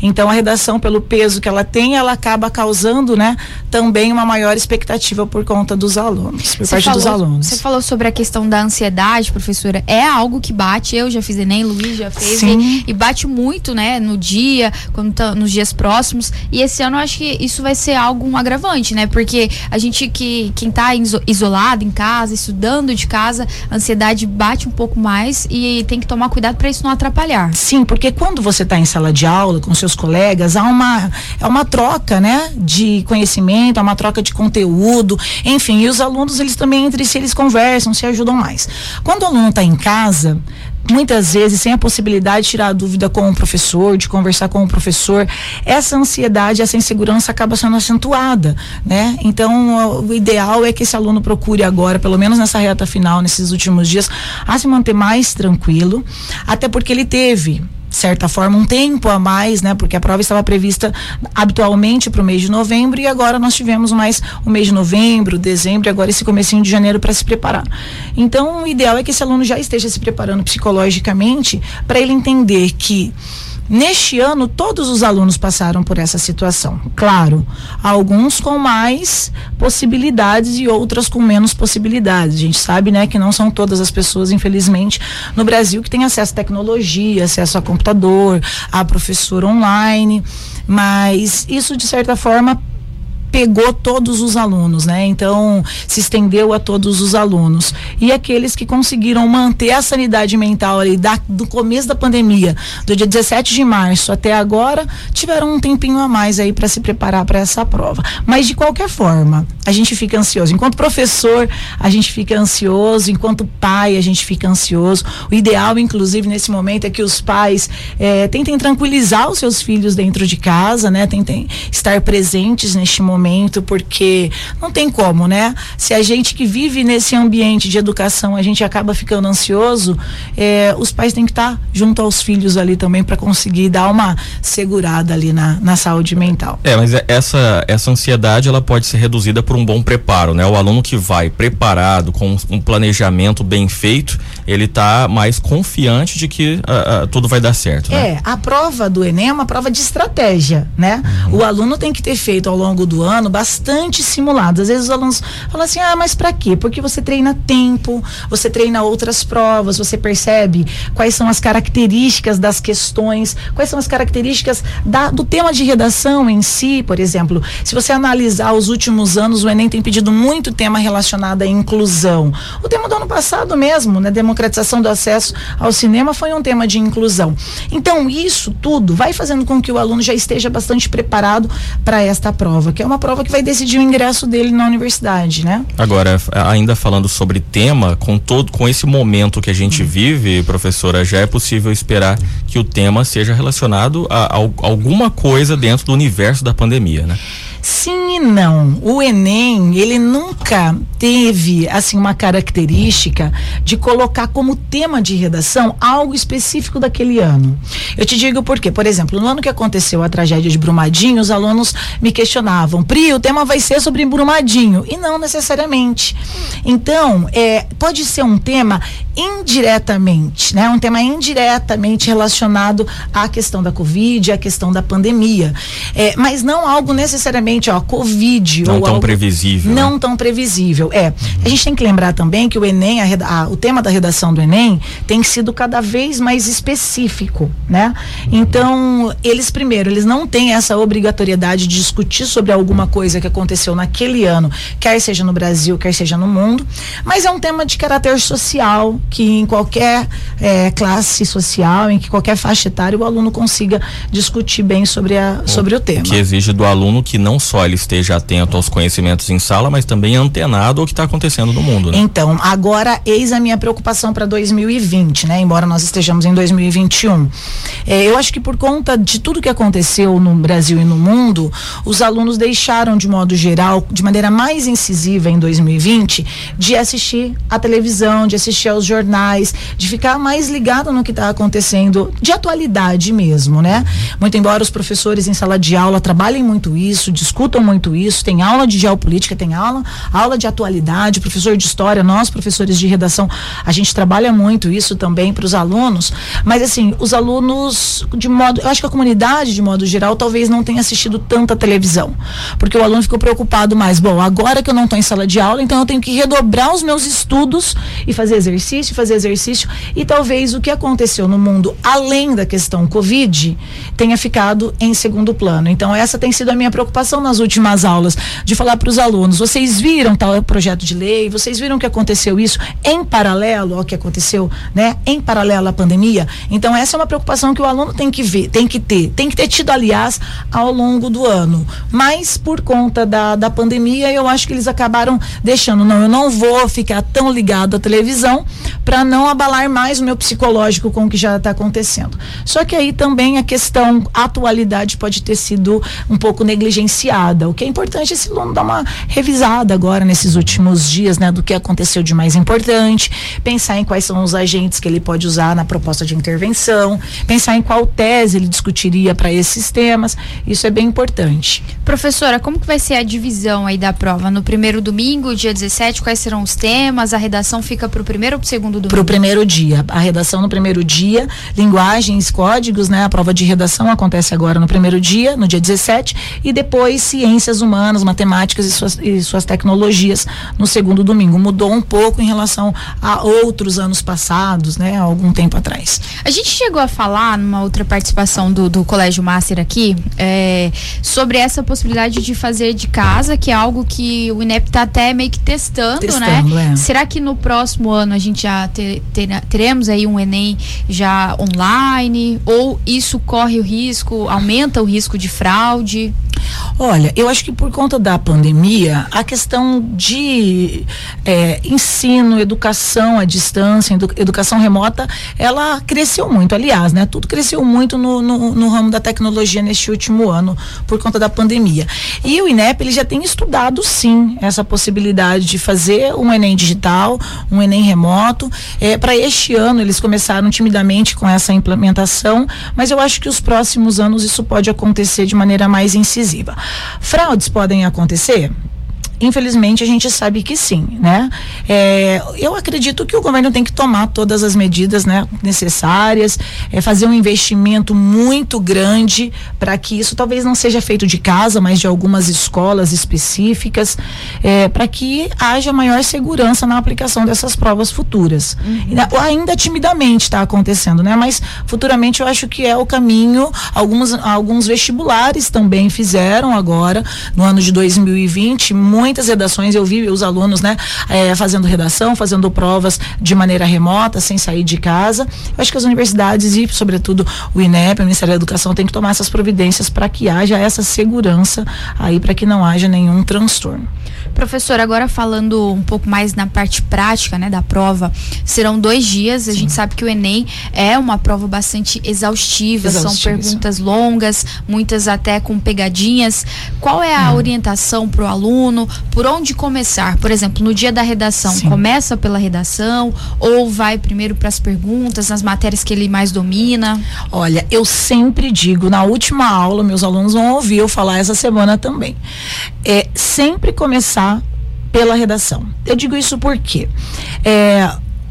Então a redação, pelo peso que ela tem, ela acaba causando, né, também uma maior expectativa por conta dos alunos, por Você parte falou, dos alunos. Você falou sobre a questão da ansiedade, professora. É algo que bate, eu já fiz Enem, Luiz já fez, e, e bate muito, né, no dia, quando tá, nos dias próximos. E esse ano eu acho que isso vai ser algo um agravante, né? Porque a gente que quem tá iso- isolado em casa, estudando de casa, a ansiedade bate um pouco mais e tem que tomar cuidado para isso não atrapalhar. Sim, porque quando você está em sala de aula com seus colegas, há uma, é uma troca, né, de conhecimento, há uma troca de conteúdo, enfim, e os alunos, eles também entre si, eles conversam, se ajudam mais. Quando o aluno está em casa, muitas vezes sem a possibilidade de tirar a dúvida com o professor, de conversar com o professor, essa ansiedade, essa insegurança acaba sendo acentuada, né? Então, o ideal é que esse aluno procure agora, pelo menos nessa reta final, nesses últimos dias, a se manter mais tranquilo, até porque ele teve certa forma, um tempo a mais, né? Porque a prova estava prevista habitualmente para o mês de novembro e agora nós tivemos mais o mês de novembro, dezembro e agora esse comecinho de janeiro para se preparar. Então, o ideal é que esse aluno já esteja se preparando psicologicamente para ele entender que Neste ano, todos os alunos passaram por essa situação. Claro, alguns com mais possibilidades e outras com menos possibilidades. A gente sabe, né, que não são todas as pessoas, infelizmente, no Brasil que têm acesso à tecnologia, acesso a computador, a professor online, mas isso de certa forma pegou todos os alunos, né? Então, se estendeu a todos os alunos. E aqueles que conseguiram manter a sanidade mental ali da, do começo da pandemia, do dia 17 de março até agora, tiveram um tempinho a mais aí para se preparar para essa prova. Mas de qualquer forma, a gente fica ansioso. Enquanto professor, a gente fica ansioso, enquanto pai, a gente fica ansioso. O ideal, inclusive, nesse momento é que os pais eh, tentem tranquilizar os seus filhos dentro de casa, né? Tentem estar presentes neste momento momento, porque não tem como, né? Se a gente que vive nesse ambiente de educação, a gente acaba ficando ansioso, é, os pais têm que estar junto aos filhos ali também para conseguir dar uma segurada ali na, na saúde mental. É, mas é, essa, essa ansiedade ela pode ser reduzida por um bom preparo, né? O aluno que vai preparado, com um planejamento bem feito, ele está mais confiante de que uh, uh, tudo vai dar certo. Né? É, a prova do Enem é uma prova de estratégia, né? Uhum. O aluno tem que ter feito ao longo do ano bastante simulados. Às vezes os alunos falam assim: ah, mas para quê? Porque você treina tempo, você treina outras provas, você percebe quais são as características das questões, quais são as características da, do tema de redação em si, por exemplo. Se você analisar os últimos anos, o Enem tem pedido muito tema relacionado à inclusão. O tema do ano passado mesmo, né? Democratização do acesso ao cinema foi um tema de inclusão. Então, isso tudo vai fazendo com que o aluno já esteja bastante preparado para esta prova, que é uma prova que vai decidir o ingresso dele na universidade, né? Agora, ainda falando sobre tema, com todo com esse momento que a gente uhum. vive, professora, já é possível esperar que o tema seja relacionado a, a, a alguma coisa dentro do universo da pandemia, né? Sim e não. O Enem, ele nunca teve assim uma característica de colocar como tema de redação algo específico daquele ano. Eu te digo por quê. Por exemplo, no ano que aconteceu a tragédia de Brumadinho, os alunos me questionavam: "Pri, o tema vai ser sobre Brumadinho?" E não necessariamente. Então, é, pode ser um tema indiretamente, né? Um tema indiretamente relacionado à questão da Covid, à questão da pandemia. É, mas não algo necessariamente, ó, Covid. Não ou tão algo, previsível. Não né? tão previsível. É. A gente tem que lembrar também que o Enem, a, a, o tema da redação do Enem tem sido cada vez mais específico, né? Então, eles primeiro, eles não têm essa obrigatoriedade de discutir sobre alguma coisa que aconteceu naquele ano, quer seja no Brasil, quer seja no mundo, mas é um tema de caráter social, que em qualquer é, classe social, em que qualquer faixa etária, o aluno consiga discutir bem sobre, a, sobre o tema. Que exige do aluno que não só ele esteja atento aos conhecimentos em sala, mas também antenado ao que está acontecendo no mundo. Né? Então, agora eis a minha preocupação para 2020, né? Embora nós estejamos em 2021. É, eu acho que por conta de tudo que aconteceu no Brasil e no mundo, os alunos deixaram de modo geral, de maneira mais incisiva em 2020, de assistir à televisão, de assistir aos jornais, de ficar mais ligado no que está acontecendo de atualidade mesmo, né? Muito embora os professores em sala de aula trabalhem muito isso, discutam muito isso, tem aula de geopolítica, tem aula, aula de atualidade, professor de história, nós professores de redação, a gente trabalha muito isso também para os alunos, mas assim, os alunos de modo, eu acho que a comunidade de modo geral talvez não tenha assistido tanta televisão, porque o aluno ficou preocupado mais, bom, agora que eu não estou em sala de aula, então eu tenho que redobrar os meus estudos e fazer exercício fazer exercício e talvez o que aconteceu no mundo além da questão Covid tenha ficado em segundo plano. Então essa tem sido a minha preocupação nas últimas aulas, de falar para os alunos, vocês viram tal projeto de lei, vocês viram que aconteceu isso em paralelo ao que aconteceu, né? Em paralelo à pandemia. Então essa é uma preocupação que o aluno tem que ver, tem que ter, tem que ter tido aliás ao longo do ano. Mas por conta da, da pandemia, eu acho que eles acabaram deixando, não, eu não vou ficar tão ligado à televisão para não abalar mais o meu psicológico com o que já está acontecendo. Só que aí também a questão atualidade pode ter sido um pouco negligenciada. O que é importante é esse aluno dar uma revisada agora nesses últimos dias, né, do que aconteceu de mais importante, pensar em quais são os agentes que ele pode usar na proposta de intervenção, pensar em qual tese ele discutiria para esses temas. Isso é bem importante. Professora, como que vai ser a divisão aí da prova? No primeiro domingo, dia 17, quais serão os temas? A redação fica para o primeiro ou para o segundo domingo? Para o primeiro dia. A redação no primeiro dia, linguagens, códigos, né? A prova de redação acontece agora no primeiro dia, no dia 17, e depois ciências humanas, matemáticas e suas, e suas tecnologias no segundo domingo. Mudou um pouco em relação a outros anos passados, né? Algum tempo atrás. A gente chegou a falar numa outra participação do, do Colégio Master aqui é, sobre essa possibilidade de fazer de casa, que é algo que o INEP está até meio que testando, né? Testando, né? é. Será que no próximo ano a gente já ter, ter- teremos aí um Enem já online? Ou isso corre o risco, aumenta o risco de fraude? Olha, eu acho que por conta da pandemia, a questão de é, ensino, educação à distância, edu- educação remota, ela cresceu muito. Aliás, né? Tudo cresceu muito no, no, no ramo da tecnologia neste último ano, por conta da pandemia. E o INEP, ele já tem estudado, sim, essa possibilidade de fazer um Enem digital, um Enem remoto. É, Para este ano, eles começaram timidamente com essa implementação, mas eu acho que os próximos anos isso pode acontecer de maneira mais incisiva. Fraudes podem acontecer? Infelizmente a gente sabe que sim, né? É, eu acredito que o governo tem que tomar todas as medidas né, necessárias, é, fazer um investimento muito grande para que isso talvez não seja feito de casa, mas de algumas escolas específicas, é, para que haja maior segurança na aplicação dessas provas futuras. Ainda- Ainda timidamente está acontecendo, né? Mas futuramente eu acho que é o caminho. Alguns, alguns vestibulares também fizeram agora, no ano de 2020, muitas redações eu vi os alunos, né, eh, fazendo redação, fazendo provas de maneira remota, sem sair de casa. Eu acho que as universidades e, sobretudo, o INEP, o Ministério da Educação, tem que tomar essas providências para que haja essa segurança aí, para que não haja nenhum transtorno. Professor, agora falando um pouco mais na parte prática, né, da prova, serão dois dias. A gente sabe que o Enem é uma prova bastante exaustiva, são Exaustiva, perguntas longas, muitas até com pegadinhas. Qual é Hum. a orientação para o aluno? Por onde começar? Por exemplo, no dia da redação, começa pela redação ou vai primeiro para as perguntas, nas matérias que ele mais domina? Olha, eu sempre digo, na última aula, meus alunos vão ouvir eu falar essa semana também. É sempre começar pela redação. Eu digo isso porque é,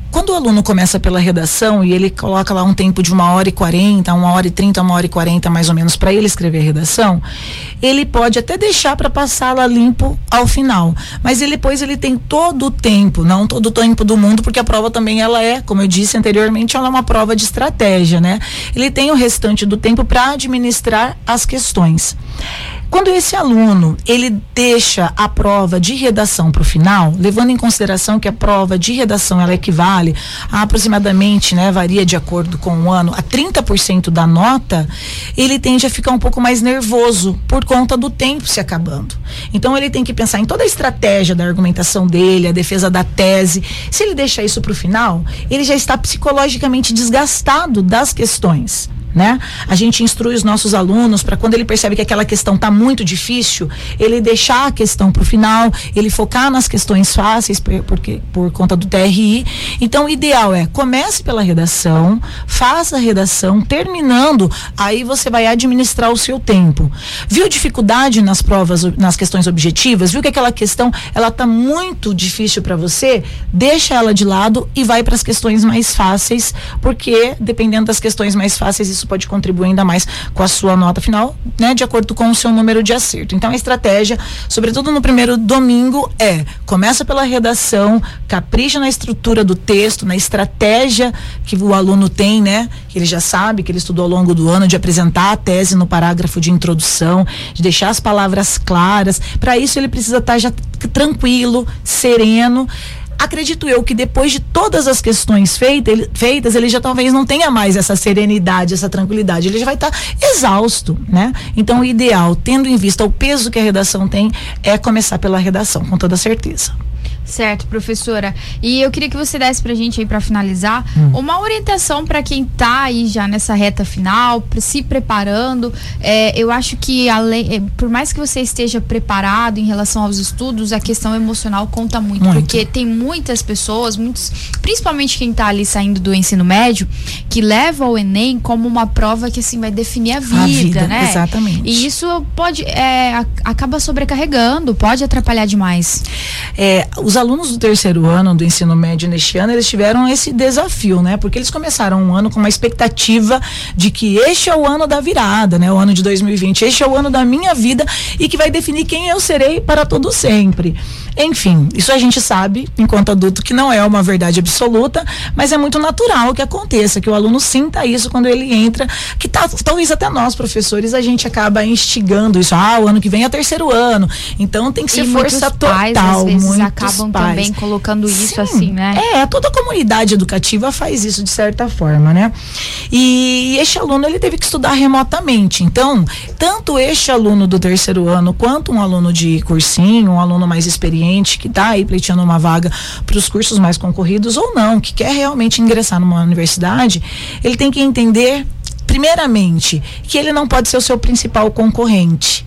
quando o aluno começa pela redação e ele coloca lá um tempo de uma hora e quarenta, uma hora e trinta, uma hora e quarenta mais ou menos para ele escrever a redação, ele pode até deixar para passá-la limpo ao final, mas ele, depois ele tem todo o tempo, não todo o tempo do mundo, porque a prova também ela é, como eu disse anteriormente, ela é uma prova de estratégia, né? Ele tem o restante do tempo para administrar as questões. Quando esse aluno ele deixa a prova de redação para o final, levando em consideração que a prova de redação ela equivale a aproximadamente, né, varia de acordo com o ano, a 30% da nota, ele tende a ficar um pouco mais nervoso por conta do tempo se acabando. Então ele tem que pensar em toda a estratégia da argumentação dele, a defesa da tese. Se ele deixar isso para o final, ele já está psicologicamente desgastado das questões né? A gente instrui os nossos alunos para quando ele percebe que aquela questão está muito difícil, ele deixar a questão para o final, ele focar nas questões fáceis por, porque, por conta do TRI. Então, o ideal é comece pela redação, faça a redação, terminando, aí você vai administrar o seu tempo. Viu dificuldade nas provas, nas questões objetivas? Viu que aquela questão ela está muito difícil para você? Deixa ela de lado e vai para as questões mais fáceis, porque dependendo das questões mais fáceis, isso pode contribuir ainda mais com a sua nota final, né, de acordo com o seu número de acerto. Então a estratégia, sobretudo no primeiro domingo, é começa pela redação, capricha na estrutura do texto, na estratégia que o aluno tem, né, que ele já sabe, que ele estudou ao longo do ano, de apresentar a tese no parágrafo de introdução, de deixar as palavras claras. Para isso ele precisa estar já tranquilo, sereno acredito eu que depois de todas as questões feita, ele, feitas, ele já talvez não tenha mais essa serenidade, essa tranquilidade. Ele já vai estar exausto, né? Então, o ideal, tendo em vista o peso que a redação tem, é começar pela redação, com toda certeza. Certo, professora. E eu queria que você desse pra gente aí para finalizar Hum. uma orientação para quem tá aí já nessa reta final, se preparando. É, eu acho que além, é, por mais que você esteja preparado em relação aos estudos, a questão emocional conta muito, Muito. porque tem muitas pessoas, muitos, principalmente quem tá ali saindo do ensino médio, que leva o ENEM como uma prova que assim vai definir a vida, A vida, né? exatamente. E isso pode é, a- acaba sobrecarregando, pode atrapalhar demais. É, os alunos do terceiro ano do ensino médio neste ano, eles tiveram esse desafio, né? Porque eles começaram um ano com uma expectativa de que este é o ano da virada, né? O ano de 2020, este é o ano da minha vida e que vai definir quem eu serei para todo sempre. Enfim, isso a gente sabe, enquanto adulto, que não é uma verdade absoluta, mas é muito natural que aconteça, que o aluno sinta isso quando ele entra, que tá, talvez até nós, professores, a gente acaba instigando isso. Ah, o ano que vem é terceiro ano, então tem que ser E força muitos pais, total. às vezes, muitos acabam pais. também colocando isso Sim, assim, né? É, toda a comunidade educativa faz isso de certa forma, né? E este aluno ele teve que estudar remotamente. Então, tanto este aluno do terceiro ano quanto um aluno de cursinho, um aluno mais experiente que está aí pleiteando uma vaga para os cursos mais concorridos ou não, que quer realmente ingressar numa universidade, ele tem que entender primeiramente que ele não pode ser o seu principal concorrente.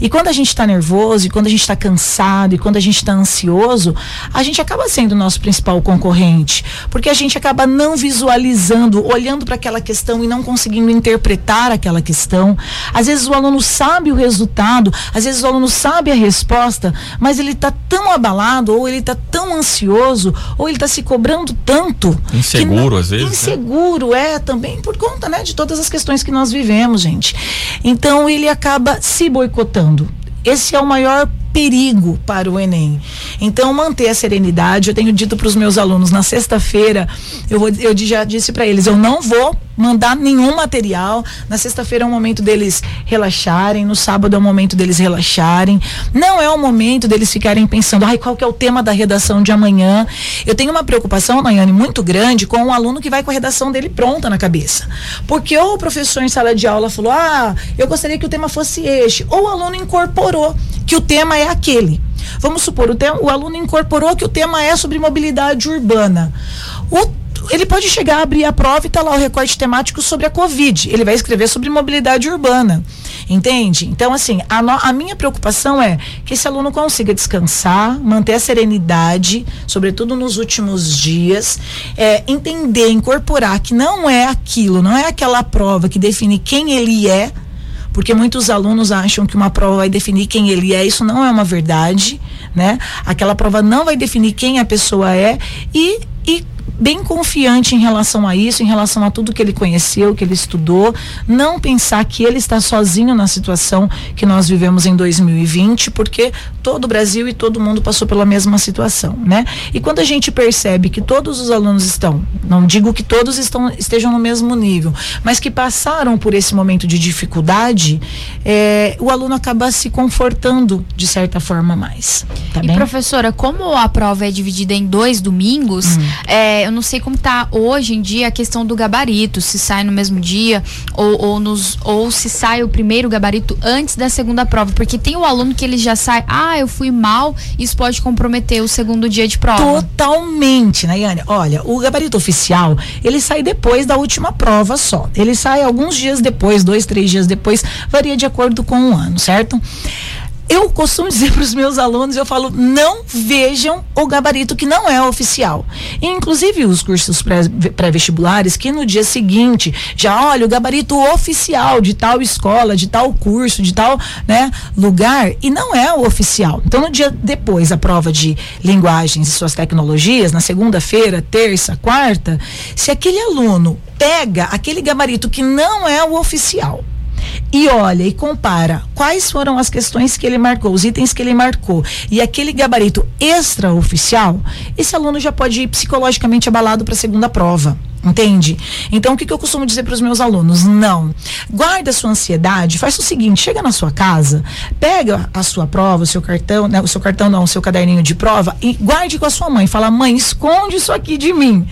E quando a gente está nervoso, e quando a gente está cansado, e quando a gente está ansioso, a gente acaba sendo o nosso principal concorrente. Porque a gente acaba não visualizando, olhando para aquela questão e não conseguindo interpretar aquela questão. Às vezes o aluno sabe o resultado, às vezes o aluno sabe a resposta, mas ele está tão abalado, ou ele está tão ansioso, ou ele está se cobrando tanto. Inseguro, não- às vezes, né? Inseguro, é, também por conta, né, de todas as questões que nós vivemos, gente. Então ele acaba se boicotando. Esse é o maior perigo para o Enem. Então, manter a serenidade. Eu tenho dito para os meus alunos na sexta-feira, eu, eu já disse para eles, eu não vou mandar nenhum material. Na sexta-feira é o momento deles relaxarem, no sábado é o momento deles relaxarem. Não é o momento deles ficarem pensando, ai, qual que é o tema da redação de amanhã. Eu tenho uma preocupação, Nayane, muito grande com o aluno que vai com a redação dele pronta na cabeça. Porque ou o professor em sala de aula falou, ah, eu gostaria que o tema fosse este, ou o aluno incorporou que o tema é aquele. Vamos supor, o, te- o aluno incorporou que o tema é sobre mobilidade urbana. O ele pode chegar a abrir a prova e tá lá o recorte temático sobre a Covid. Ele vai escrever sobre mobilidade urbana. Entende? Então, assim, a, no- a minha preocupação é que esse aluno consiga descansar, manter a serenidade, sobretudo nos últimos dias, é, entender, incorporar que não é aquilo, não é aquela prova que define quem ele é, porque muitos alunos acham que uma prova vai definir quem ele é, isso não é uma verdade, né? Aquela prova não vai definir quem a pessoa é e, e bem confiante em relação a isso, em relação a tudo que ele conheceu, que ele estudou, não pensar que ele está sozinho na situação que nós vivemos em 2020, porque todo o Brasil e todo mundo passou pela mesma situação, né? E quando a gente percebe que todos os alunos estão, não digo que todos estão, estejam no mesmo nível, mas que passaram por esse momento de dificuldade, é, o aluno acaba se confortando de certa forma mais. Tá e bem? professora, como a prova é dividida em dois domingos, Hum. é, eu não sei como tá hoje em dia a questão do gabarito, se sai no mesmo dia ou, ou, nos, ou se sai o primeiro gabarito antes da segunda prova, porque tem o aluno que ele já sai, ah, eu fui mal, isso pode comprometer o segundo dia de prova. Totalmente, Nayane. Olha, o gabarito oficial, ele sai depois da última prova só. Ele sai alguns dias depois, dois, três dias depois, varia de acordo com o ano, certo? Eu costumo dizer para os meus alunos, eu falo, não vejam o gabarito que não é oficial. E, inclusive os cursos pré- pré-vestibulares, que no dia seguinte já olha o gabarito oficial de tal escola, de tal curso, de tal né, lugar, e não é o oficial. Então, no dia depois, a prova de linguagens e suas tecnologias, na segunda-feira, terça, quarta, se aquele aluno pega aquele gabarito que não é o oficial, e olha e compara quais foram as questões que ele marcou, os itens que ele marcou e aquele gabarito extraoficial, esse aluno já pode ir psicologicamente abalado para a segunda prova. Entende? Então, o que, que eu costumo dizer para os meus alunos? Não. Guarda a sua ansiedade, faz o seguinte: chega na sua casa, pega a sua prova, o seu cartão, né, o seu cartão não, o seu caderninho de prova e guarde com a sua mãe. Fala, mãe, esconde isso aqui de mim.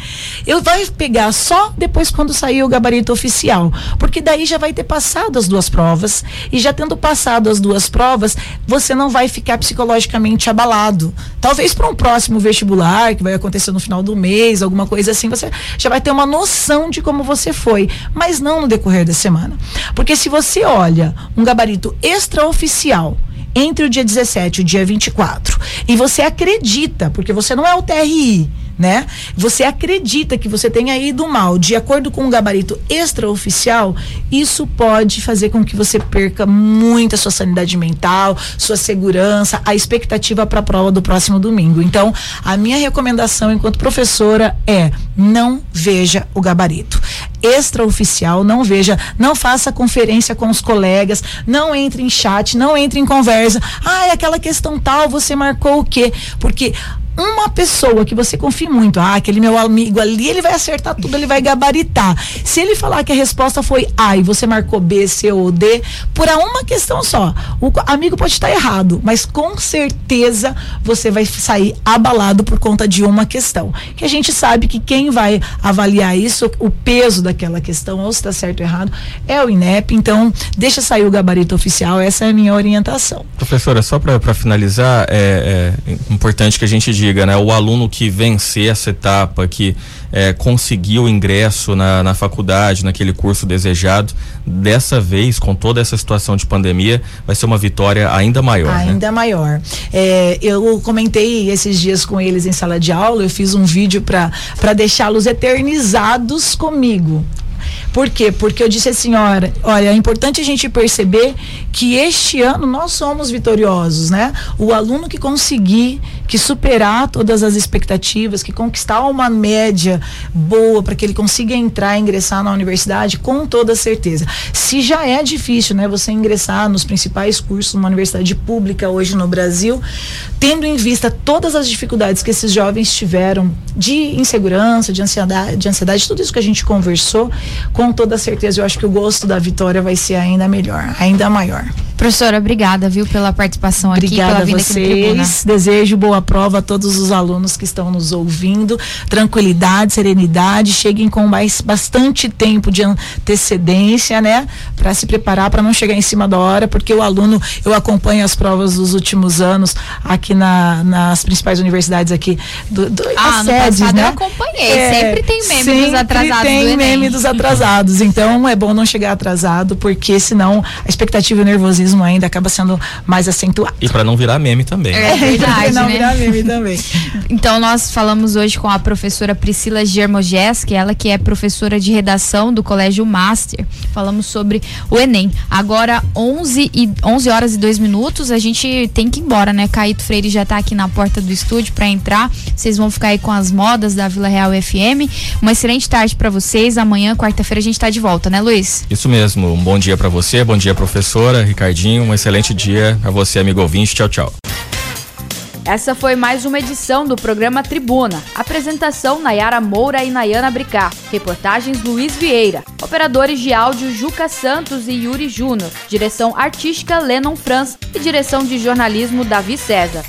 Eu vai pegar só depois quando sair o gabarito oficial, porque daí já vai ter passado as duas provas e já tendo passado as duas provas, você não vai ficar psicologicamente abalado. Talvez para um próximo vestibular que vai acontecer no final do mês, alguma coisa assim, você já vai ter uma uma noção de como você foi, mas não no decorrer da semana. Porque se você olha um gabarito extraoficial entre o dia 17 e o dia 24 e você acredita, porque você não é o TRI, né? Você acredita que você tenha ido mal de acordo com um gabarito extraoficial, isso pode fazer com que você perca muito a sua sanidade mental, sua segurança, a expectativa para a prova do próximo domingo. Então, a minha recomendação enquanto professora é não veja o gabarito extraoficial, não veja, não faça conferência com os colegas, não entre em chat, não entre em conversa. Ah, é aquela questão tal, você marcou o quê? Porque uma pessoa que você confie muito, ah, aquele meu amigo ali, ele vai acertar tudo, ele vai gabaritar. Se ele falar que a resposta foi A e você marcou B, C ou D, por uma questão só, o amigo pode estar errado, mas com certeza você vai sair abalado por conta de uma questão. Que a gente sabe que quem vai avaliar isso, o peso daquela questão, ou se está certo ou errado, é o INEP. Então, deixa sair o gabarito oficial, essa é a minha orientação. Professora, só para finalizar, é, é importante que a gente diga, né? O aluno que vencer essa etapa, que é, conseguiu o ingresso na, na faculdade, naquele curso desejado, dessa vez, com toda essa situação de pandemia, vai ser uma vitória ainda maior. Né? Ainda né? maior. É, eu comentei esses dias com eles em sala de aula, eu fiz um vídeo para deixá-los eternizados comigo. Por quê? Porque eu disse assim, olha, olha, é importante a gente perceber que este ano nós somos vitoriosos, né? O aluno que conseguir, que superar todas as expectativas, que conquistar uma média boa para que ele consiga entrar, ingressar na universidade, com toda certeza. Se já é difícil, né, você ingressar nos principais cursos numa universidade pública hoje no Brasil, tendo em vista todas as dificuldades que esses jovens tiveram de insegurança, de ansiedade, de ansiedade, tudo isso que a gente conversou, com toda certeza eu acho que o gosto da vitória vai ser ainda melhor, ainda maior. Professora, obrigada, viu, pela participação obrigada aqui, pela vinda vocês. Desejo boa prova a todos os alunos que estão nos ouvindo. Tranquilidade, serenidade, cheguem com mais bastante tempo de antecedência, né, para se preparar para não chegar em cima da hora, porque o aluno, eu acompanho as provas dos últimos anos aqui na, nas principais universidades aqui do, do ah, sedes, né? eu acompanhei. É, sempre tem meme sempre dos atrasados. Tem do meme dos atrasados. Então é bom não chegar atrasado, porque senão a expectativa e o nervosismo ainda acaba sendo mais acentuado. E para não virar meme também. É verdade, não né? virar meme também. Então nós falamos hoje com a professora Priscila Germogeski, ela que é professora de redação do Colégio Master. Falamos sobre o Enem. Agora 11 e 11 horas e 2 minutos, a gente tem que ir embora, né? Caíto Freire já está aqui na porta do estúdio para entrar. Vocês vão ficar aí com as modas da Vila Real FM. Uma excelente tarde para vocês. Amanhã, quarta-feira, a gente está de volta, né, Luiz? Isso mesmo. Um bom dia para você, bom dia professora, Ricardinho um excelente dia a você, amigo ouvinte. Tchau, tchau. Essa foi mais uma edição do programa Tribuna. Apresentação Nayara Moura e Nayana Bricá. Reportagens Luiz Vieira. Operadores de áudio Juca Santos e Yuri Júnior. Direção artística Lennon Franz e direção de jornalismo Davi César.